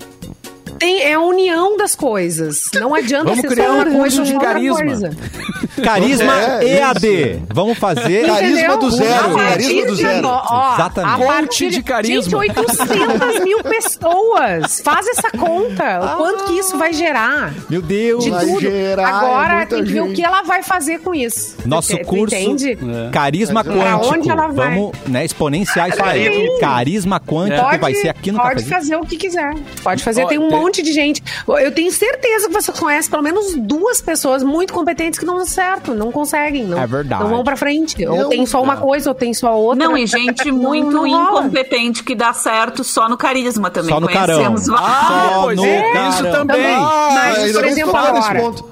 Tem, é a união das coisas. Não adianta Vamos ser criar só um uma curso coisa de carisma. coisa. *laughs* Carisma É, EAD. Vamos fazer. Carisma Entendeu? do zero, carisma do zero. ó, Exatamente. A partir de carisma. Gente, 800 mil pessoas. Faz essa conta. O quanto que isso vai gerar? Meu Deus. De Vai tudo. gerar Agora muita tem que ver o gente. que ela vai fazer com isso. Nosso Você- tu curso Entende? Carisma Pra Quântico. onde ela vai? Vamos né, exponenciar isso aí. Carisma Quântico Pode, vai ser aqui no pode cafezinho. fazer o que quiser. Pode fazer. Ó, tem um tem- monte de gente. Eu tenho certeza que você conhece pelo menos duas pessoas muito competentes que não dão certo, não conseguem. Não, É verdade. Não vão pra frente. Eu- ou tem só uma coisa, ou tem só outra. Não, e gente *laughs* Não- muito não rola. incompetente que dá certo só no carisma também. Só no carão. Conhecemos vários. Só pois no é, isso caramba. também. Mas, ainda por exemplo, agora- ponto.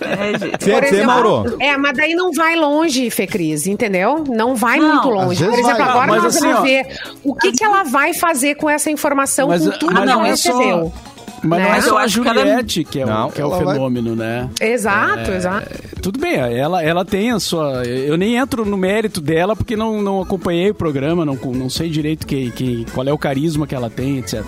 É, gente. Você ia dizer, Mauro? É, mas daí não vai longe, Fê Cris, entendeu? Não vai Não, muito longe. Por exemplo, vai. agora Mas nós assim, vamos ó. ver o que, que ela vai fazer com essa informação, Mas, com tudo mas que não ela é Mas não Né? é só a Juliette que é, Não, o, que é o ela vai- fenômeno, né? Exato, exato. Tudo bem, ela, ela tem a sua. Eu nem entro no mérito dela porque não, não acompanhei o programa, não, não sei direito que, que, qual é o carisma que ela tem, etc.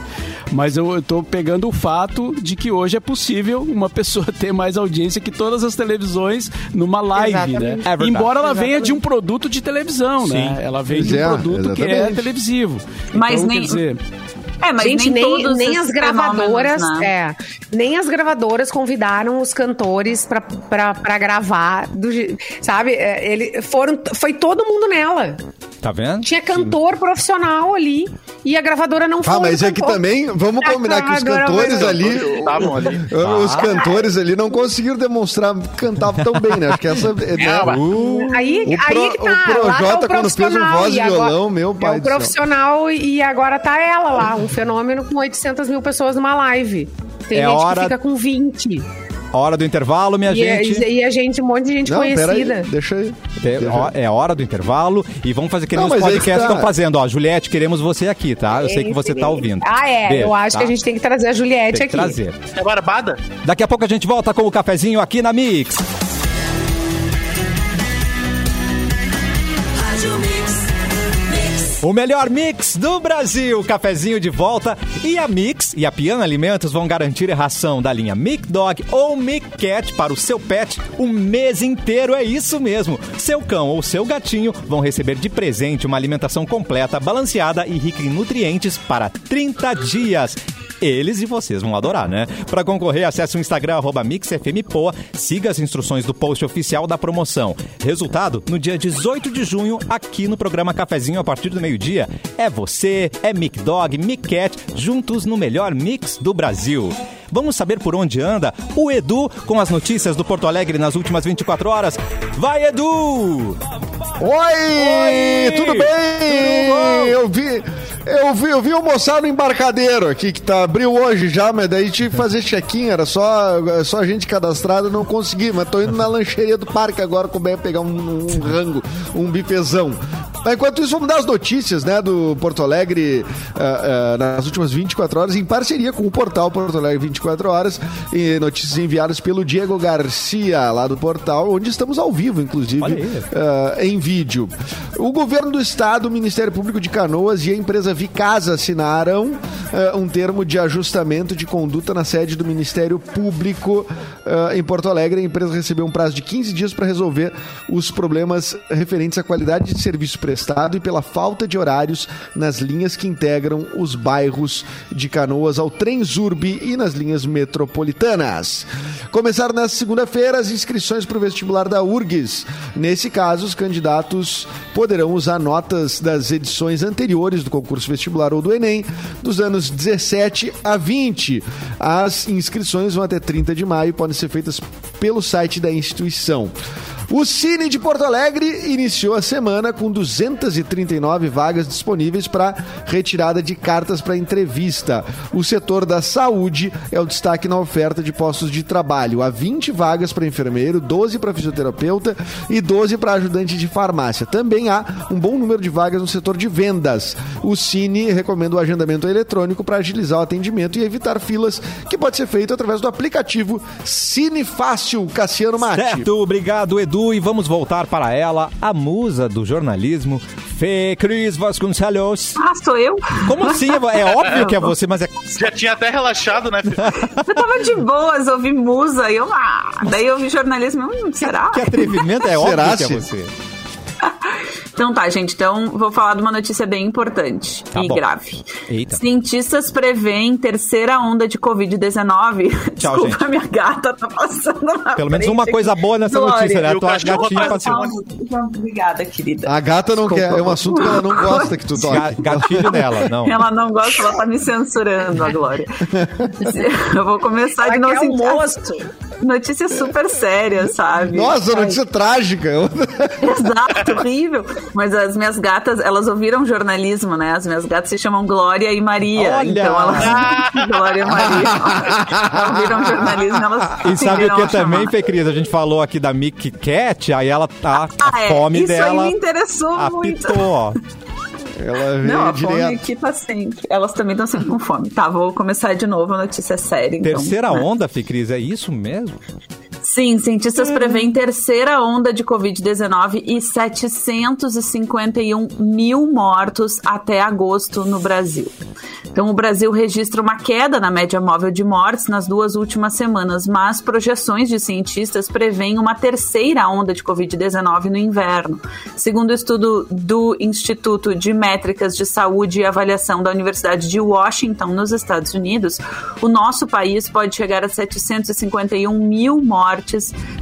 Mas eu, eu tô pegando o fato de que hoje é possível uma pessoa *laughs* ter mais audiência que todas as televisões numa live, Exatamente. né? É. Embora ela venha de um produto de televisão, né? Ela vem Pois de um é, produto que é exatamente. televisivo. Mas então, nem- quer dizer, É, mas Gente, nem, nem, todos nem as gravadoras, né? é, nem as gravadoras convidaram os cantores pra, pra, pra gravar, do, sabe? É, ele, foram, foi todo mundo nela. Tá vendo? Tinha cantor profissional ali e a gravadora não foi. Ah, mas é que também, vamos combinar que os cantores ali. Estavam ali. *laughs* Os cantores ali não conseguiram demonstrar que cantavam tão bem, né? Acho que essa. Né? mas- Uh, Aí, o aí Pro- que tá. o tá Projota, o quando fez o profissional, voz e agora- violão, meu pai É do o céu. profissional e agora tá ela lá, um fenômeno com 800 mil pessoas numa live. Tem É gente hora- que fica com 20. Hora do intervalo, minha E, a- gente. e a gente, um monte de gente Não, conhecida. peraí, deixa aí. É, Deixa ó, aí. é hora do intervalo e vamos fazer que nem Não, os aí podcasts tá. estão fazendo. Ó, Juliette, queremos você aqui, tá? Eu sei que você tá ouvindo. Ah, é. Beijo, eu acho tá? que a gente tem que trazer a Juliette tem que aqui. trazer. É barbada? Daqui a pouco a gente volta com o cafezinho aqui na Mix. O melhor mix do Brasil, cafezinho de volta. E a Mix e a Piana Alimentos vão garantir a ração da linha Mic Dog ou Mic Cat para o seu pet o mês inteiro. É isso mesmo. Seu cão ou seu gatinho vão receber de presente uma alimentação completa, balanceada e rica em nutrientes para 30 dias. Eles e vocês vão adorar, né? Para concorrer, acesse o Instagram MixFMPoa, siga as instruções do post oficial da promoção. Resultado, no dia 18 de junho, aqui no programa Cafezinho, a partir do meio-dia, é você, é Mic Dog, Mic Cat, juntos no melhor mix do Brasil. Vamos saber por onde anda o Edu com as notícias do Porto Alegre nas últimas 24 horas. Vai, Edu! Oi, tudo bem? Eu vi, eu vi, eu vi o moçado no embarcadeiro aqui que tá abriu hoje já, mas daí tive que fazer check-in, era só só gente cadastrada, não consegui, mas tô indo na lancheria do parque agora com o Ben pegar um, um rango, um bifezão. Mas enquanto isso, vamos dar as notícias, né, do Porto Alegre ah, ah, nas últimas 24 horas, em parceria com o portal Porto Alegre 24 Horas, e notícias enviadas pelo Diego Garcia, lá do portal, onde estamos ao vivo, inclusive, ah, em vídeo. O governo do estado, o Ministério Público de Canoas e a empresa Vicasa assinaram um termo de ajustamento de conduta na sede do Ministério Público em Porto Alegre. A empresa recebeu um prazo de 15 dias para resolver os problemas referentes à qualidade de serviço prestado e pela falta de horários nas linhas que integram os bairros de Canoas ao Transurb e nas linhas metropolitanas. Começaram nesta segunda-feira as inscrições para o vestibular da URGS. Nesse caso, os candidatos poderão usar notas das edições anteriores do concurso vestibular ou do Enem, dos anos 17 a 20. As inscrições vão até 30 de maio e podem ser feitas pelo site da instituição. O Cine de Porto Alegre iniciou a semana com 239 vagas disponíveis para retirada de cartas para entrevista. O setor da saúde é o destaque na oferta de postos de trabalho. Há 20 vagas para enfermeiro, 12 para fisioterapeuta e 12 para ajudante de farmácia. Também há um bom número de vagas no setor de vendas. O Cine recomenda o agendamento eletrônico para agilizar o atendimento e evitar filas, que pode ser feito através do aplicativo Cine Fácil. Cassiano Mate. Certo, obrigado, Edu. E vamos voltar para ela, a musa do jornalismo, Fê Cris Vasconcelos. Ah, sou eu? Como assim? É *laughs* óbvio que é você, mas é. Já tinha até relaxado, né? Fê? *laughs* Eu tava de boas, ouvi musa, e eu, ah, daí eu vi jornalismo, hum, será? Que atrevimento, é *laughs* Será óbvio que é se? você. Então tá, gente. Então vou falar de uma notícia bem importante Tá e bom. grave. Eita. Cientistas preveem terceira onda de Covid-19. Tchau, Desculpa, gente. *laughs* minha gata tá passando na Pelo menos uma coisa boa nessa Glória. notícia, né? A tua cachorro gatinha faz passeou. Obrigada, querida. A gata não Desculpa. quer, é um assunto que ela não *laughs* gosta que tu toque. Gatilho nela, não. Ela não gosta, ela tá me censurando, a Glória. *laughs* Eu vou começar de Ela novo. quer assim, almoço. Notícia super séria, sabe? Nossa, notícia trágica. Exato, horrível. Mas as minhas gatas, elas ouviram jornalismo, né? As minhas gatas se chamam Glória e Maria. Olha! Então elas. *laughs* Glória e Maria. Elas ouviram jornalismo, elas. E sabe o que também. Fê Cris? A gente falou aqui da Mickey Cat, aí ela tá. Ah, a é. fome Isso dela. aí me interessou muito. apitou, ó. Ela veio Não, a fome direto. aqui tá sempre. Elas também estão sempre com fome. Tá, vou começar de novo a notícia séria. Então, Terceira né? onda, Fê Cris, é isso mesmo? Sim, cientistas preveem terceira onda de Covid-19 e 751 mil mortos até agosto no Brasil. Então, o Brasil registra uma queda na média móvel de mortes nas duas últimas semanas, mas projeções de cientistas preveem uma terceira onda de Covid-19 no inverno. Segundo o estudo do Instituto de Métricas de Saúde e Avaliação da Universidade de Washington, nos Estados Unidos, o nosso país pode chegar a 751 mil mortes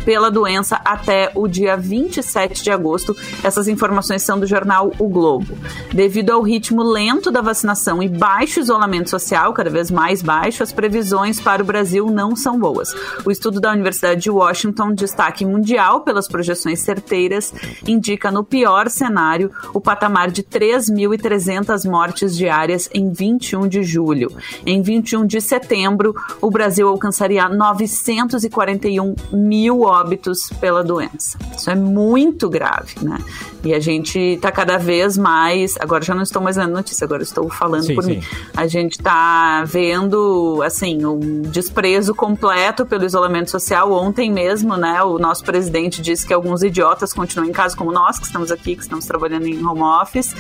pela doença até o dia 27 de agosto. Essas informações são do jornal O Globo. Devido ao ritmo lento da vacinação e baixo isolamento social, cada vez mais baixo, as previsões para o Brasil não são boas. O estudo da Universidade de Washington, destaque mundial pelas projeções certeiras, indica no pior cenário o patamar de 3.300 mortes diárias em 21 de julho. Em 21 de setembro, o Brasil alcançaria 941 mil óbitos pela doença. Isso é muito grave, né? E a gente está cada vez mais. Agora já não estou mais lendo notícia, agora estou falando Sim, por sim. mim. A gente está vendo, assim, um desprezo completo pelo isolamento social. Ontem mesmo, né, o nosso presidente disse que alguns idiotas continuam em casa, como nós, que estamos aqui, que estamos trabalhando em home office.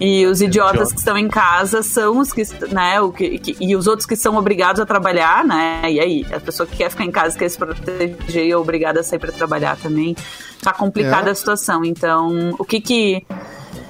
E os idiotas idiota. que estão em casa são os que, né, o que, que- e os outros que são obrigados a trabalhar, né? E aí, a pessoa que quer ficar em casa, quer se proteger, é obrigada a sair para trabalhar também. Tá complicada É. a situação. Então, o que que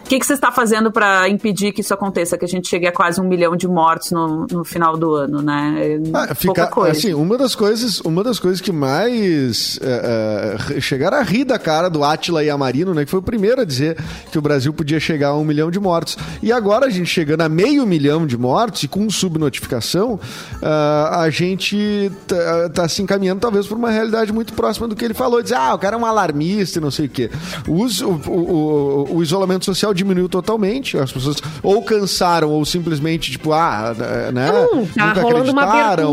o que, que você está fazendo para impedir que isso aconteça? Que a gente chegue a quase um milhão de mortos no, no final do ano, né? É Ah, fica, assim, uma das coisas, uma das coisas que mais é, é, chegaram a rir da cara do Átila e Amarino, né, que foi o primeiro a dizer que o Brasil podia chegar a um milhão de mortos. E agora a gente chegando a meio milhão de mortos e com subnotificação, ah, a gente tá, tá se encaminhando talvez por uma realidade muito próxima do que ele falou, dizer, ah, o cara é um alarmista e não sei o quê. O, us- o- o- o- o isolamento social diminuiu totalmente, as pessoas ou cansaram ou simplesmente, tipo, ah, né, Não, tá nunca rolando uma abertura.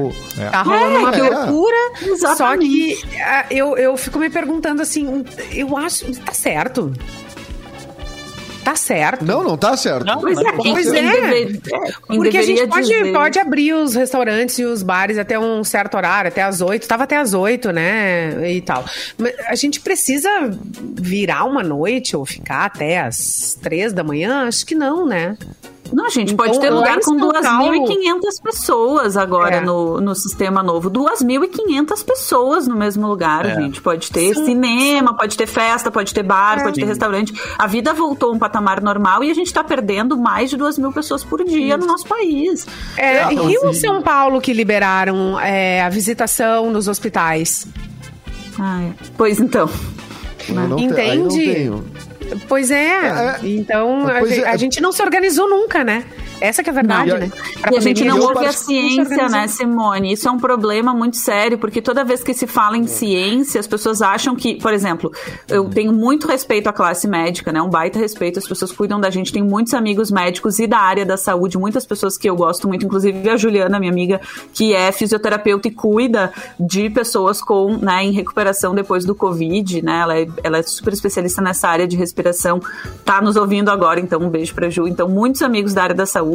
ou- Tá rolando uma É, abertura. Só Exatamente. que eu, eu fico me perguntando assim, eu acho. Tá certo. Tá certo. Não, não tá certo. Não, Pois é, Pois é. deve- é, quem Porque a gente pode, dizer- pode abrir os restaurantes e os bares até um certo horário, até as oito. Tava até as oito, né? E tal. Mas a gente precisa virar uma noite ou ficar até as três da manhã? Acho que não, né? Não, a gente Então, pode ter lugar com São Paulo- 2.500 pessoas agora É. no, no sistema novo. 2.500 pessoas no mesmo lugar, É. gente. Pode ter Sim, cinema, pode ter festa, pode ter bar, É. pode ter restaurante. A vida voltou a um patamar normal e a gente tá perdendo mais de 2 mil pessoas por dia no nosso país. É, Ah, Rio sim. e São Paulo que liberaram é, a visitação nos hospitais. Ai, pois então. Eu não te- Pois é. É, então, a, pois ge- é. a gente não se organizou nunca, né? Essa que é a verdade, Não, né? e Pra E a gente não ouve a ciência, né, Simone? Isso é um problema muito sério, porque toda vez que se fala em ciência, as pessoas acham que, por exemplo, eu tenho muito respeito à classe médica, né? Um baita respeito, as pessoas cuidam da gente, tem muitos amigos médicos e da área da saúde, muitas pessoas que eu gosto muito, inclusive a Juliana, minha amiga, que é fisioterapeuta e cuida de pessoas com, né, em recuperação depois do Covid, né? Ela é, ela é super especialista nessa área de respiração, tá nos ouvindo agora, então um beijo pra Ju. Então, muitos amigos da área da saúde.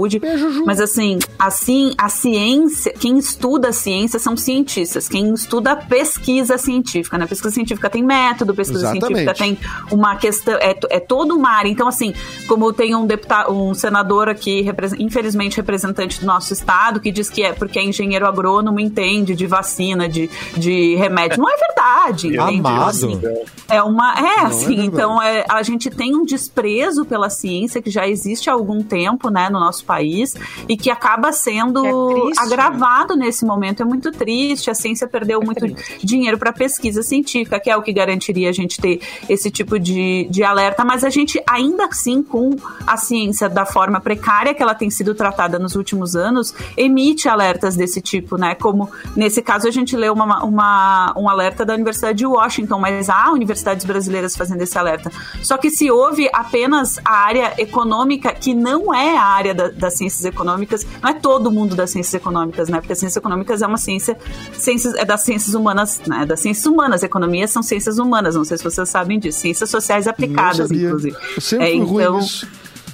Mas assim, assim, a ciência, quem estuda a ciência são cientistas. Quem estuda a pesquisa científica, né? Pesquisa científica tem método, pesquisa Exatamente. científica tem uma questão, é, é toda uma área. Então, assim, como tem um deputado, um senador aqui, infelizmente representante do nosso estado, que diz que é porque é engenheiro agrônomo, entende de vacina, de, de remédio. Não é verdade, *laughs* entende? Assim, é uma. É, assim, verdade. então é, a gente tem um desprezo pela ciência que já existe há algum tempo, né, no nosso país, e que acaba sendo É triste, agravado nesse momento. É muito triste. A ciência perdeu É muito triste. dinheiro para pesquisa científica, que é o que garantiria a gente ter esse tipo de, de alerta, mas a gente ainda assim, com a ciência da forma precária que ela tem sido tratada nos últimos anos, emite alertas desse tipo, né? Como nesse caso a gente leu uma, uma- um alerta da Universidade de Washington, mas há universidades brasileiras fazendo esse alerta. Só que se houve apenas a área econômica, que não é a área da- das ciências econômicas, não é todo mundo das ciências econômicas, né? Porque as ciências econômicas é uma ciência, ciências, é das ciências humanas, né? Das ciências humanas. Economia são ciências humanas, não sei se vocês sabem disso. Ciências sociais aplicadas, inclusive. Eu sempre É, então.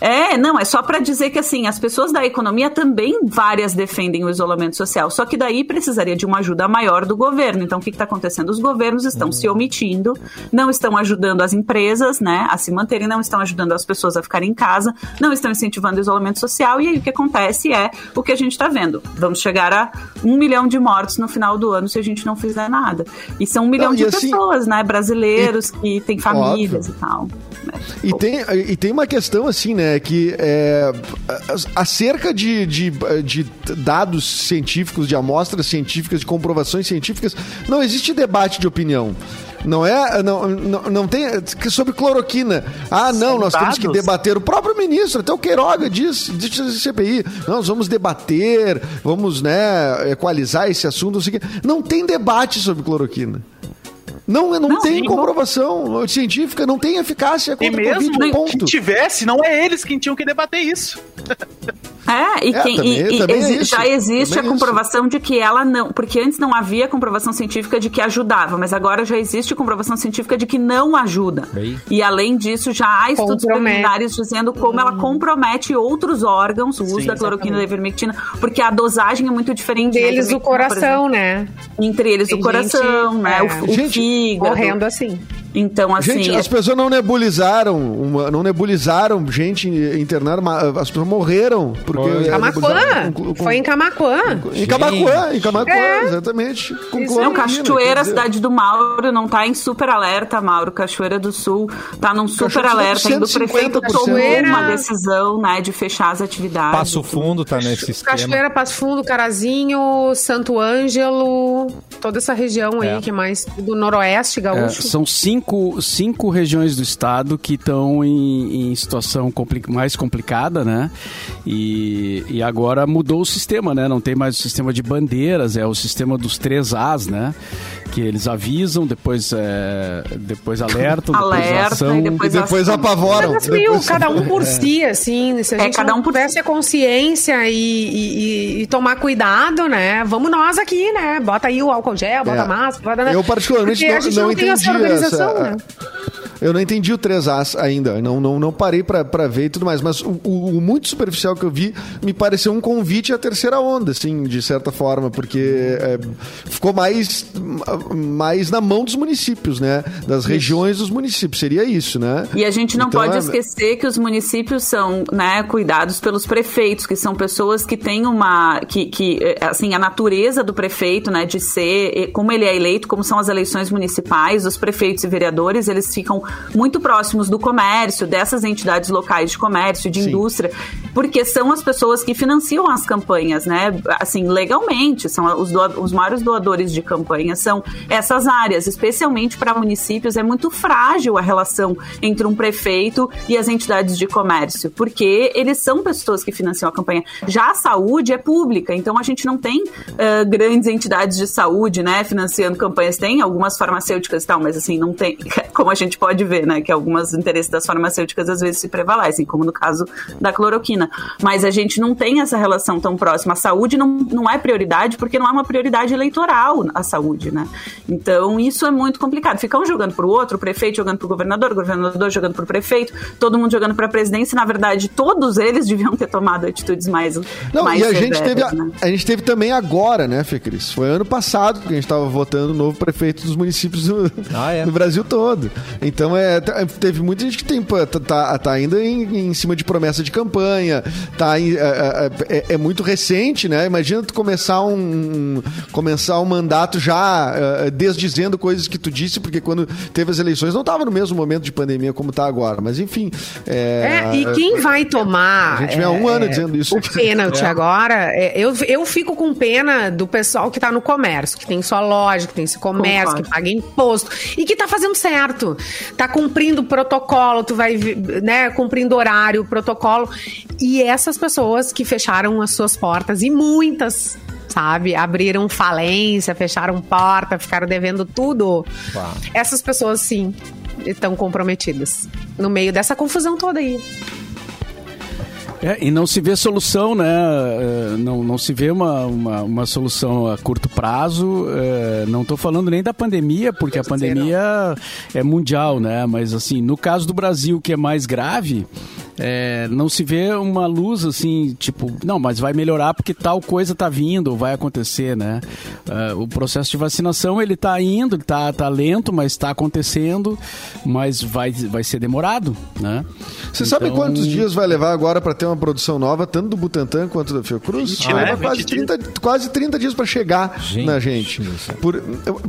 É, não, é só para dizer que assim, as pessoas da economia também várias defendem o isolamento social, só que daí precisaria de uma ajuda maior do governo. Então, o que está acontecendo? Os governos estão se omitindo, não estão ajudando as empresas, né, a se manterem, não estão ajudando as pessoas a ficarem em casa, não estão incentivando o isolamento social, e aí o que acontece é o que a gente está vendo. Vamos chegar a um milhão de mortos no final do ano se a gente não fizer nada. E são um milhão Não, e de assim- pessoas, né, brasileiros que têm famílias Óbvio. e tal. né. E tem, e tem uma questão assim, né, que é, acerca de, de, de dados científicos, de amostras científicas, de comprovações científicas, não existe debate de opinião. Não é, não, não, não tem sobre cloroquina. Ah, não, São nós temos que dados. debater. O próprio ministro, até o Queiroga diz, diz a CPI, nós vamos debater, vamos, né, equalizar esse assunto. Não tem debate sobre cloroquina. Não, não, Não, tem sim, comprovação científica, não tem eficácia E contra o mesmo Covid, que ponto. tivesse, não é eles quem tinham que debater isso. *laughs* É, e, É, quem, também- e- e também exi- já existe também a é comprovação de que ela não. Porque antes não havia comprovação científica de que ajudava, mas agora já existe comprovação científica de que não ajuda. Bem. E além disso, já há estudos preliminares dizendo como ela compromete outros órgãos, o uso Sim, da cloroquina e da ivermectina, porque a dosagem é muito diferente. né? Deles o Ivermectina, por coração, né? Entre eles Tem o coração, gente- né? é. O, o Gente, fígado. Morrendo assim. Então, assim. Gente, as pessoas não nebulizaram, uma- não nebulizaram gente internada, as pessoas morreram porque é, nebulizaram com- com- Foi em Camaquã. em Camaquã, em Camaquã, É. exatamente. Com Isso Não, Cachoeira, cidade do Mauro, não tá em super alerta, Mauro. Cachoeira do Sul tá num super Cachoeira alerta. Ainda o prefeito 150%. tomou Cachoeira. uma decisão, né, de fechar as atividades. Passo Fundo tá nesse esquema. Cachoeira, Passo Fundo, Carazinho, Santo Ângelo, toda essa região aí É. que é mais do noroeste É, gaúcho. são cinco, cinco regiões do estado que estão em, em situação compli- mais complicada, né? E, e agora mudou o sistema, né? Não tem mais o sistema de bandeiras, é o sistema dos três As, né? Que eles avisam, depois, é, depois alertam, depois ação. e depois, E depois ação. apavoram. Mas meio depois- cada um por si, assim, se a É, gente cada não um por tivesse a consciência e, e- e- tomar cuidado, né? Vamos nós aqui, né? Bota aí o álcool gel, bota É. a máscara, bota... Eu particularmente Porque não, a gente não não, tem entendi essa organização, essa- né? Eu não entendi o 3As ainda, não, não, não parei pra ver e tudo mais, mas o, o- o muito superficial que eu vi me pareceu um convite à terceira onda, assim, de certa forma, porque é, ficou mais, mais na mão dos municípios, né? Das regiões dos municípios, seria isso, né? E a gente não Então, pode é- esquecer que os municípios são né, cuidados pelos prefeitos, que são pessoas que têm uma. que, que assim, a natureza do prefeito, né, de ser, como ele é eleito, como são as eleições municipais, os prefeitos e vereadores, eles ficam muito próximos do comércio, dessas entidades locais de comércio, de Sim. indústria. porque são as pessoas que financiam as campanhas, né? Assim, legalmente, são os, os maiores doadores de campanha são essas áreas, especialmente para municípios, é muito frágil a relação entre um prefeito e as entidades de comércio, porque eles são pessoas que financiam a campanha. Já a saúde é pública, então a gente não tem ah, grandes entidades de saúde, né, financiando campanhas. Tem algumas farmacêuticas e tal, mas assim, não tem, *laughs* como a gente pode ver, né, que alguns interesses das farmacêuticas às vezes se prevalecem, como no caso da cloroquina. Mas a gente não tem essa relação tão próxima. A saúde não, não é prioridade porque não é uma prioridade eleitoral a saúde, né? Então isso é muito complicado. Ficar um jogando pro outro, o prefeito jogando pro governador, o governador jogando pro prefeito, todo mundo jogando pra presidência. Na verdade, todos eles *laughs* deviam ter tomado atitudes mais. Não, mais e a gente, teve, severas, a, né? a gente teve também agora, né, Fê Cris? Foi ano passado que a gente estava votando o novo prefeito dos municípios do, Ah, é? do Brasil todo. Então, é, t- teve muita gente que tem, tá, tá, tá ainda em, em cima de promessa de campanha, tá em- é, é- é muito recente, né? Imagina tu começar um, começar um mandato já é, desdizendo coisas que tu disse, porque quando teve as eleições não estava no mesmo momento de pandemia como tá agora. Mas, enfim... É, e quem vai tomar. A gente vem há um é, ano dizendo isso. O pênalti *laughs* agora, é, eu, eu fico com pena do pessoal que tá no comércio, que tem sua loja, que tem seu comércio, Concordo. que paga imposto e que tá fazendo certo. Tá cumprindo o protocolo, tu vai, né, cumprindo horário, protocolo. E essas pessoas que fecharam as suas portas, e muitas. Sabe? Abriram falência, fecharam porta, ficaram devendo tudo. Uau. Essas pessoas, sim, estão comprometidas. No meio dessa confusão toda aí. É, e não se vê solução, né? É, Não, não se vê uma, uma, uma solução a curto prazo. É, Não estou falando nem da pandemia, porque a pandemia é mundial, né? Mas assim, no caso do Brasil, que é mais grave, é, não se vê uma luz assim, tipo, não, mas vai melhorar porque tal coisa tá vindo, ou vai acontecer, né? É, o processo de vacinação ele tá indo, ele tá, tá lento, mas está acontecendo, mas vai, vai ser demorado, né? Você sabe Então- quantos dias vai levar agora para ter uma produção nova, tanto do Butantan quanto da Fiocruz? 20, Vai né? levar quase 20 dias. 30, quase 30 dias para chegar Gente na gente. Por,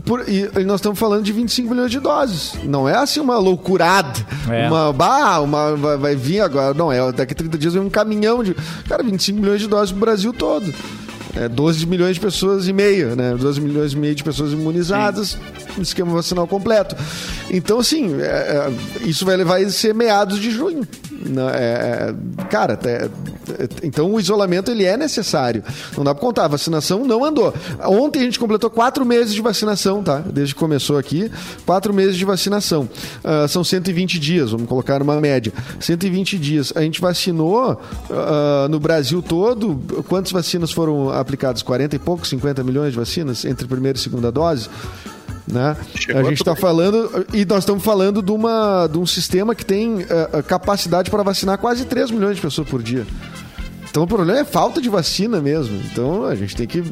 por- e e nós estamos falando de 25 milhões de doses. Não é assim uma loucurada. É. Uma, bah, uma, vai, vai vir agora. Não, é daqui a 30 dias vem um caminhão de. Cara, 25 milhões de doses pro Brasil todo. É 12 milhões de pessoas e meio, né? 12 milhões e meio de pessoas imunizadas, um esquema vacinal completo. Então, assim, é, é, isso vai levar a ser meados de junho. É, é, cara, é, é, então o isolamento ele é necessário. Não dá pra contar. A vacinação não andou. Ontem a gente completou quatro meses de vacinação, tá? Desde que começou aqui, quatro meses de vacinação. Ah, são 120 dias, vamos colocar numa média. 120 dias. A gente vacinou ah, no Brasil todo. Quantas vacinas foram aplicadas? 40 e poucos, 50 milhões de vacinas entre primeira e segunda dose? Né? Chegou a gente está falando, e nós estamos falando de, uma, de um sistema que tem eh, capacidade para vacinar quase 3 milhões de pessoas por dia. Então o problema é falta de vacina mesmo. Então a gente tem que.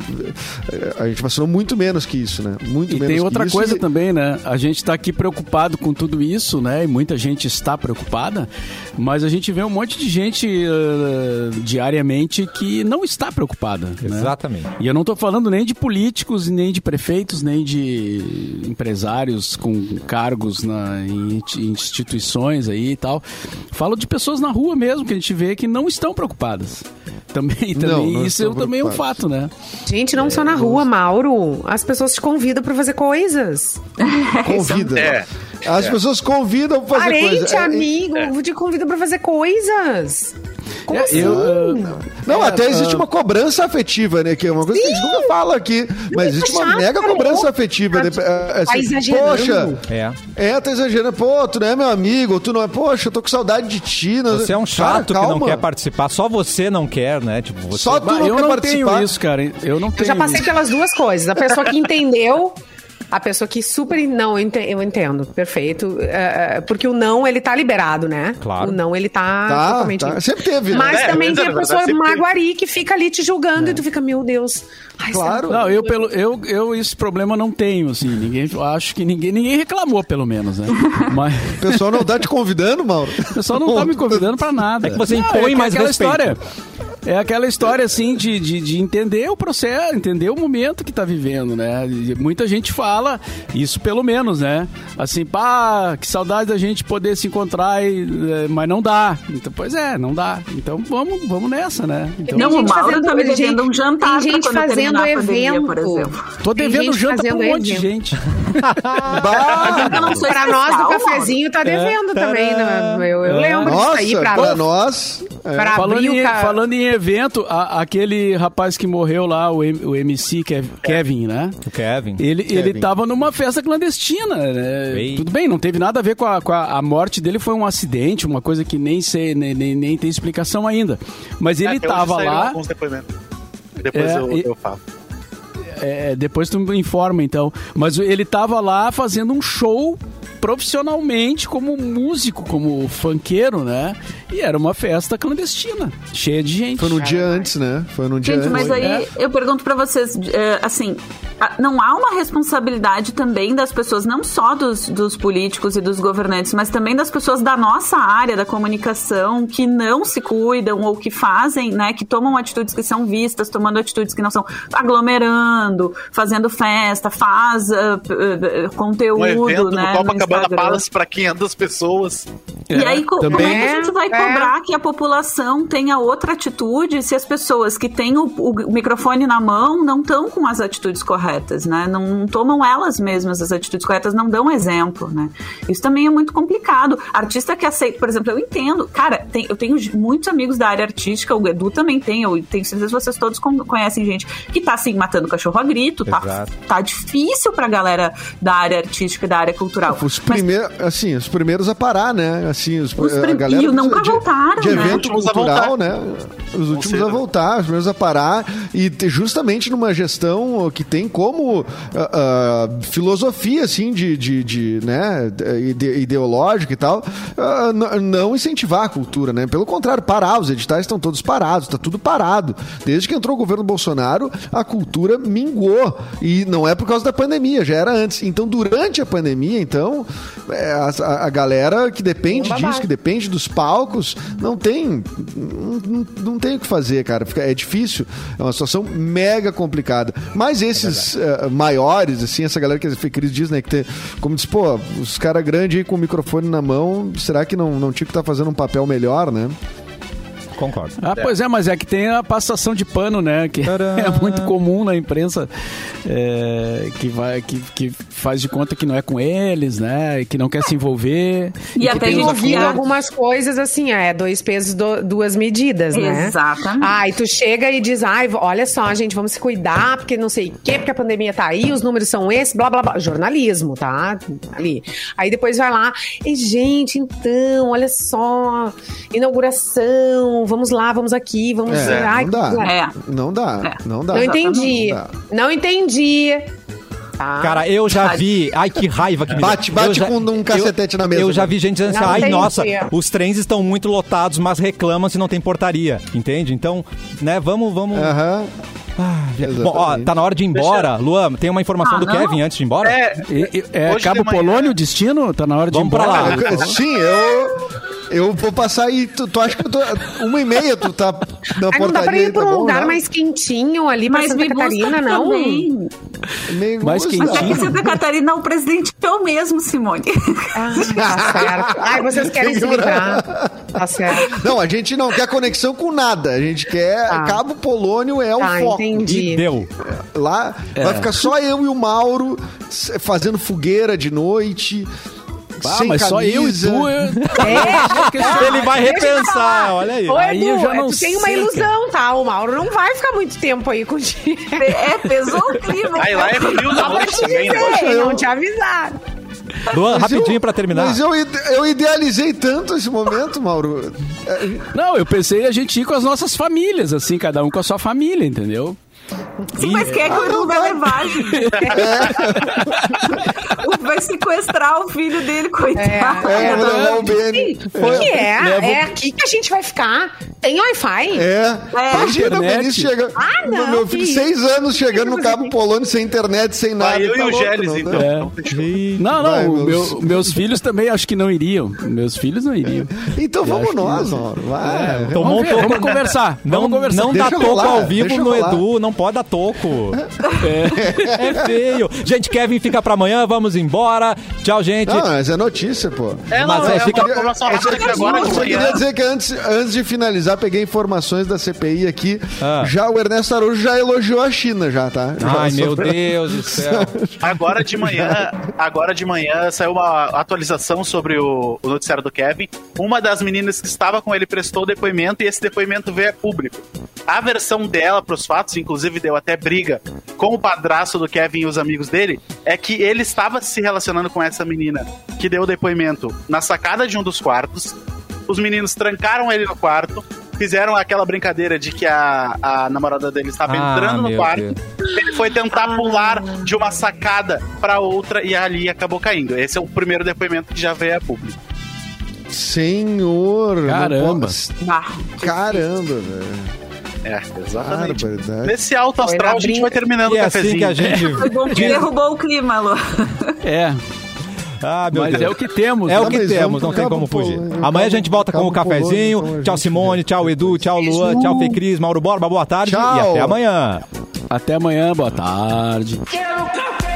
A gente vacinou muito menos que isso, né? Muito E menos tem que outra coisa E- também, né? A gente está aqui preocupado com tudo isso, né? E muita gente está preocupada, mas a gente vê um monte de gente eh, diariamente que não está preocupada. né? Exatamente. E eu não estou falando nem de políticos, nem de prefeitos, nem de empresários com cargos na, em instituições aí e tal. Falo de pessoas na rua mesmo que a gente vê que não estão preocupadas. Também, também não isso também é um fato, né? Gente, não só na rua, Mauro. As pessoas te convidam pra fazer coisas. Convida. É. As pessoas convidam pra fazer Parente, coisa. É, amigo, te convidam pra fazer coisas. Como É, assim? eu, Não, É, até existe ah, uma cobrança afetiva, né? Que é uma coisa que a gente nunca fala aqui. Mas existe uma chato, mega cara. cobrança afetiva. né? Tá É, assim, exagerando. Poxa, É. é, tá exagerando. Pô, tu não é meu amigo, tu não é. Poxa, eu tô com saudade de ti. não- Você é um Cara, chato que não quer participar. Só você não quer, né? Tipo, você... Só tu não eu quer não participar. tenho isso, cara. Eu não tenho Eu já passei isso. pelas duas coisas. A pessoa que *laughs* entendeu. A pessoa que super. Não, eu ente- eu entendo, perfeito. É, é, porque o não, ele tá liberado, né? Claro. O não, ele tá, Tá, totalmente. tá. Sempre teve, né? Mas É, também tem é a verdade, pessoa teve. maguari que fica ali te julgando e tu fica, meu Deus. Ai, Claro. Não, eu, pelo, eu, eu esse problema não tenho, assim. Ninguém, eu acho que ninguém, ninguém reclamou, pelo menos, né? *laughs* Mas O pessoal não tá te convidando, Mauro? o pessoal não tá me convidando pra nada. É que você Não, impõe que mais aquela respeito. história. É aquela história, assim, de, de, de entender o processo, entender o momento que tá vivendo, né? E muita gente fala, isso pelo menos, né? Assim, pá, que saudade da gente poder se encontrar, e, eh, mas não dá. Então, pois é, não dá. Então vamos, vamos nessa, né? Então, Não, Tem o gente Mauro fazendo- tá me devendo gente- um jantar tem gente fazendo a pandemia, evento. por exemplo. tô devendo janta pra um fazendo monte de evento. gente. *laughs* Pra nós do especial, cafezinho tá devendo também, né? Eu, eu lembro disso Nossa, aí pra, pra nós. É. pra Falando abrir em, falando em evento, a- aquele rapaz que morreu lá, o, M- o MC Kev- Kevin, né? O Kevin. Ele, ele tava numa festa clandestina, né? Tudo bem, não teve nada a ver com a, com a, a morte dele, foi um acidente, uma coisa que nem sei, nem, nem, nem tem explicação ainda. Mas ele É, tava lá, alguns depoimentos. Depois É, eu, e- eu falo. é, depois tu me informa então, mas ele tava lá fazendo um show profissionalmente como músico, como funkeiro, né? E era uma festa clandestina, cheia de gente. Foi no dia antes, né? Foi no dia Gente, antes. mas aí eu pergunto pra vocês, é, assim, a- não há uma responsabilidade também das pessoas, não só dos, dos políticos e dos governantes, mas também das pessoas da nossa área da comunicação que não se cuidam ou que fazem, né, que tomam atitudes que são vistas, tomando atitudes que não são aglomerando, fazendo festa, faz p- ah, conteúdo, Um evento né, no Copacabana. Palace pra 500 pessoas. E aí, co- como Também- é que a gente vai É. cobrar que a população tenha outra atitude se as pessoas que têm o, o microfone na mão não estão com as atitudes corretas, né? Não, não tomam elas mesmas as atitudes corretas, não dão exemplo, né? Isso também é muito complicado. Artista que aceita, por exemplo, eu entendo. Cara, tem- eu tenho muitos amigos da área artística, o Edu também tem, eu tenho certeza que vocês todos con- conhecem gente que tá assim, matando cachorro a grito, tá, tá difícil pra galera da área artística e da área cultural. Os Mas primeiros, assim, os primeiros a parar, né? Assim, os, Os a galera e nunca de, voltaram, de né? evento a cultural, né? Os últimos a voltar, os primeiros a parar e te- justamente numa gestão que tem como ah, ah, filosofia, assim, de, de, de, né, ide- ideológica e tal, n- não incentivar a cultura, né? Pelo contrário, parar, os editais estão todos parados, está tudo parado. Desde que entrou o governo Bolsonaro, a cultura mingou. E não é por causa da pandemia, já era antes. Então, durante a pandemia, então, é, a, a- galera que depende disso, que depende dos palcos, não tem. Não, não- tem o que fazer, cara. É difícil. É uma situação mega complicada. Mas esses eh, maiores, assim, essa galera que a Cris diz, né? Que tem, como diz, pô, os caras grandes aí com o microfone na mão, será que não, não tinha que estar fazendo um papel melhor, né? Concordo. Ah, pois é, mas é que tem a passação de pano, né? Que Tcharam. *laughs* é muito comum na imprensa, é, que, vai, que, que faz de conta que não é com eles, né? E que não quer se envolver. E que até ouvindo que- algumas coisas assim, é dois pesos, do- duas medidas, né? Exatamente. Ai, tu chega e diz, ai, olha só, gente, vamos se cuidar, porque não sei o quê, porque a pandemia tá aí, os números são esses, blá, blá, blá. Jornalismo, tá? Ali. Aí depois vai lá, e gente, então, olha só, inauguração, vamos lá, vamos aqui, vamos... É, ai, não dá. É. Não dá. É. Não dá. Não entendi. Não dá. Não entendi. Tá? Cara, eu já vi. Ai, que raiva que me. Bate- bate já- com um cacetete eu- na mesa, Eu já né? vi gente dizendo assim: ai, nossa, os trens estão muito lotados, mas reclamam se não tem portaria. Entende? Então, né, vamos, vamos. Aham. Bom, ó, tá na hora de ir embora. Luan, tem uma informação Ah, do não? Kevin antes de ir embora? É, é Hoje Cabo Polônio o destino? Tá na hora de Vamos ir embora? pra lá. Ah, sim, eu. Eu vou passar aí. Tu, tu acha que eu tô. Uma e meia tu tá na Ah, não dá portaria. pra ir pra tá um bom, lugar mais quentinho ali pra Mas Santa Catarina, não? também. Meio Mais gostoso. Mas aqui em quentinho. Santa Catarina o presidente é o mesmo, Simone. Ah, tá certo. Ai, vocês querem se livrar. Tá certo. Não, a gente não quer conexão com nada. A gente quer. Tá. Cabo Polônio é o Tá, foco. entendi. E deu. Lá vai ficar só eu e o Mauro fazendo fogueira de noite. Ah, sem mas só eu e camisa. tu. Eu... É, *laughs* Ele vai repensar, olha aí. Ô, Aí Edu, eu já não tu tem uma sei, ilusão, tá? O Mauro não vai ficar muito tempo aí contigo. *laughs* É, pesou o clima. Aí lá é frio da te também, né? eu- não te avisaram. Luan, Mas rapidinho eu- pra terminar. Mas eu, eu idealizei tanto esse momento, Mauro. É, Não, eu pensei a gente ir com as nossas famílias, assim, cada um com a sua família, entendeu? Sim, mas quem é que o Edu vai levar, *laughs* gente? vai sequestrar o filho dele, coitado. É, vou levar o Sim, Benny. o que é? Leva- É aqui que a gente vai ficar. Tem Wi-Fi? É, imagina o internet. Benício chegando. Ah, não, meu filho, que seis anos chegando no Cabo Polônio sem internet, sem nada. Vai eu tá e o Geles, não, então. né? Então, fechou. Não, não, Vai, meus- meu- meus filhos também acho que não iriam. Meus filhos não iriam. Então Eu vamos que nós, não. Mauro. Vai. Tomou Vamos um ver, toco. vamos conversar. Não, vamos conversar. não dá toco ao vivo no. Edu, não pode dar toco. *laughs* É. feio. Gente, Kevin fica pra amanhã, vamos embora. Tchau, gente. Não, mas é notícia, pô. É, Mas não, é, é, fica- uma informação rápida que agora Eu queria dizer que antes, antes de finalizar, peguei informações da CPI aqui. Ah. Já o Ernesto Araújo já elogiou a China, já, tá? Já Ai, meu sobre- Deus do céu. *laughs* Agora de manhã, agora de manhã saiu uma atualização sobre o, o noticiário do Kevin. Uma das meninas que estava com ele prestou depoimento e esse depoimento veio a público. A versão dela para os fatos, inclusive deu até briga com o padrasto do Kevin e os amigos dele, é que ele estava se relacionando com essa menina que deu o depoimento na sacada de um dos quartos. Os meninos trancaram ele no quarto, fizeram aquela brincadeira de que a, a namorada dele estava Ah, entrando no quarto. Deus. Ele foi tentar pular de uma sacada para outra e ali acabou caindo. Esse é o primeiro depoimento que já veio a público. Senhor. Caramba. Caramba, velho. É, exatamente. Barbaridade. Nesse alto astral a gente vai terminando E o é assim cafezinho. que a *laughs* gente. Que derrubou o clima, Lu. É, Ah, meu mas Deus. é o que temos. É né? o que mas temos, não tem como fugir. Amanhã a gente volta com o cafezinho. Tchau, Simone. Tchau, Edu. Tchau, Luan. Tchau, Fê Cris. Mauro Borba. Boa tarde. Tchau. E até amanhã. Até amanhã, boa tarde. Quero café!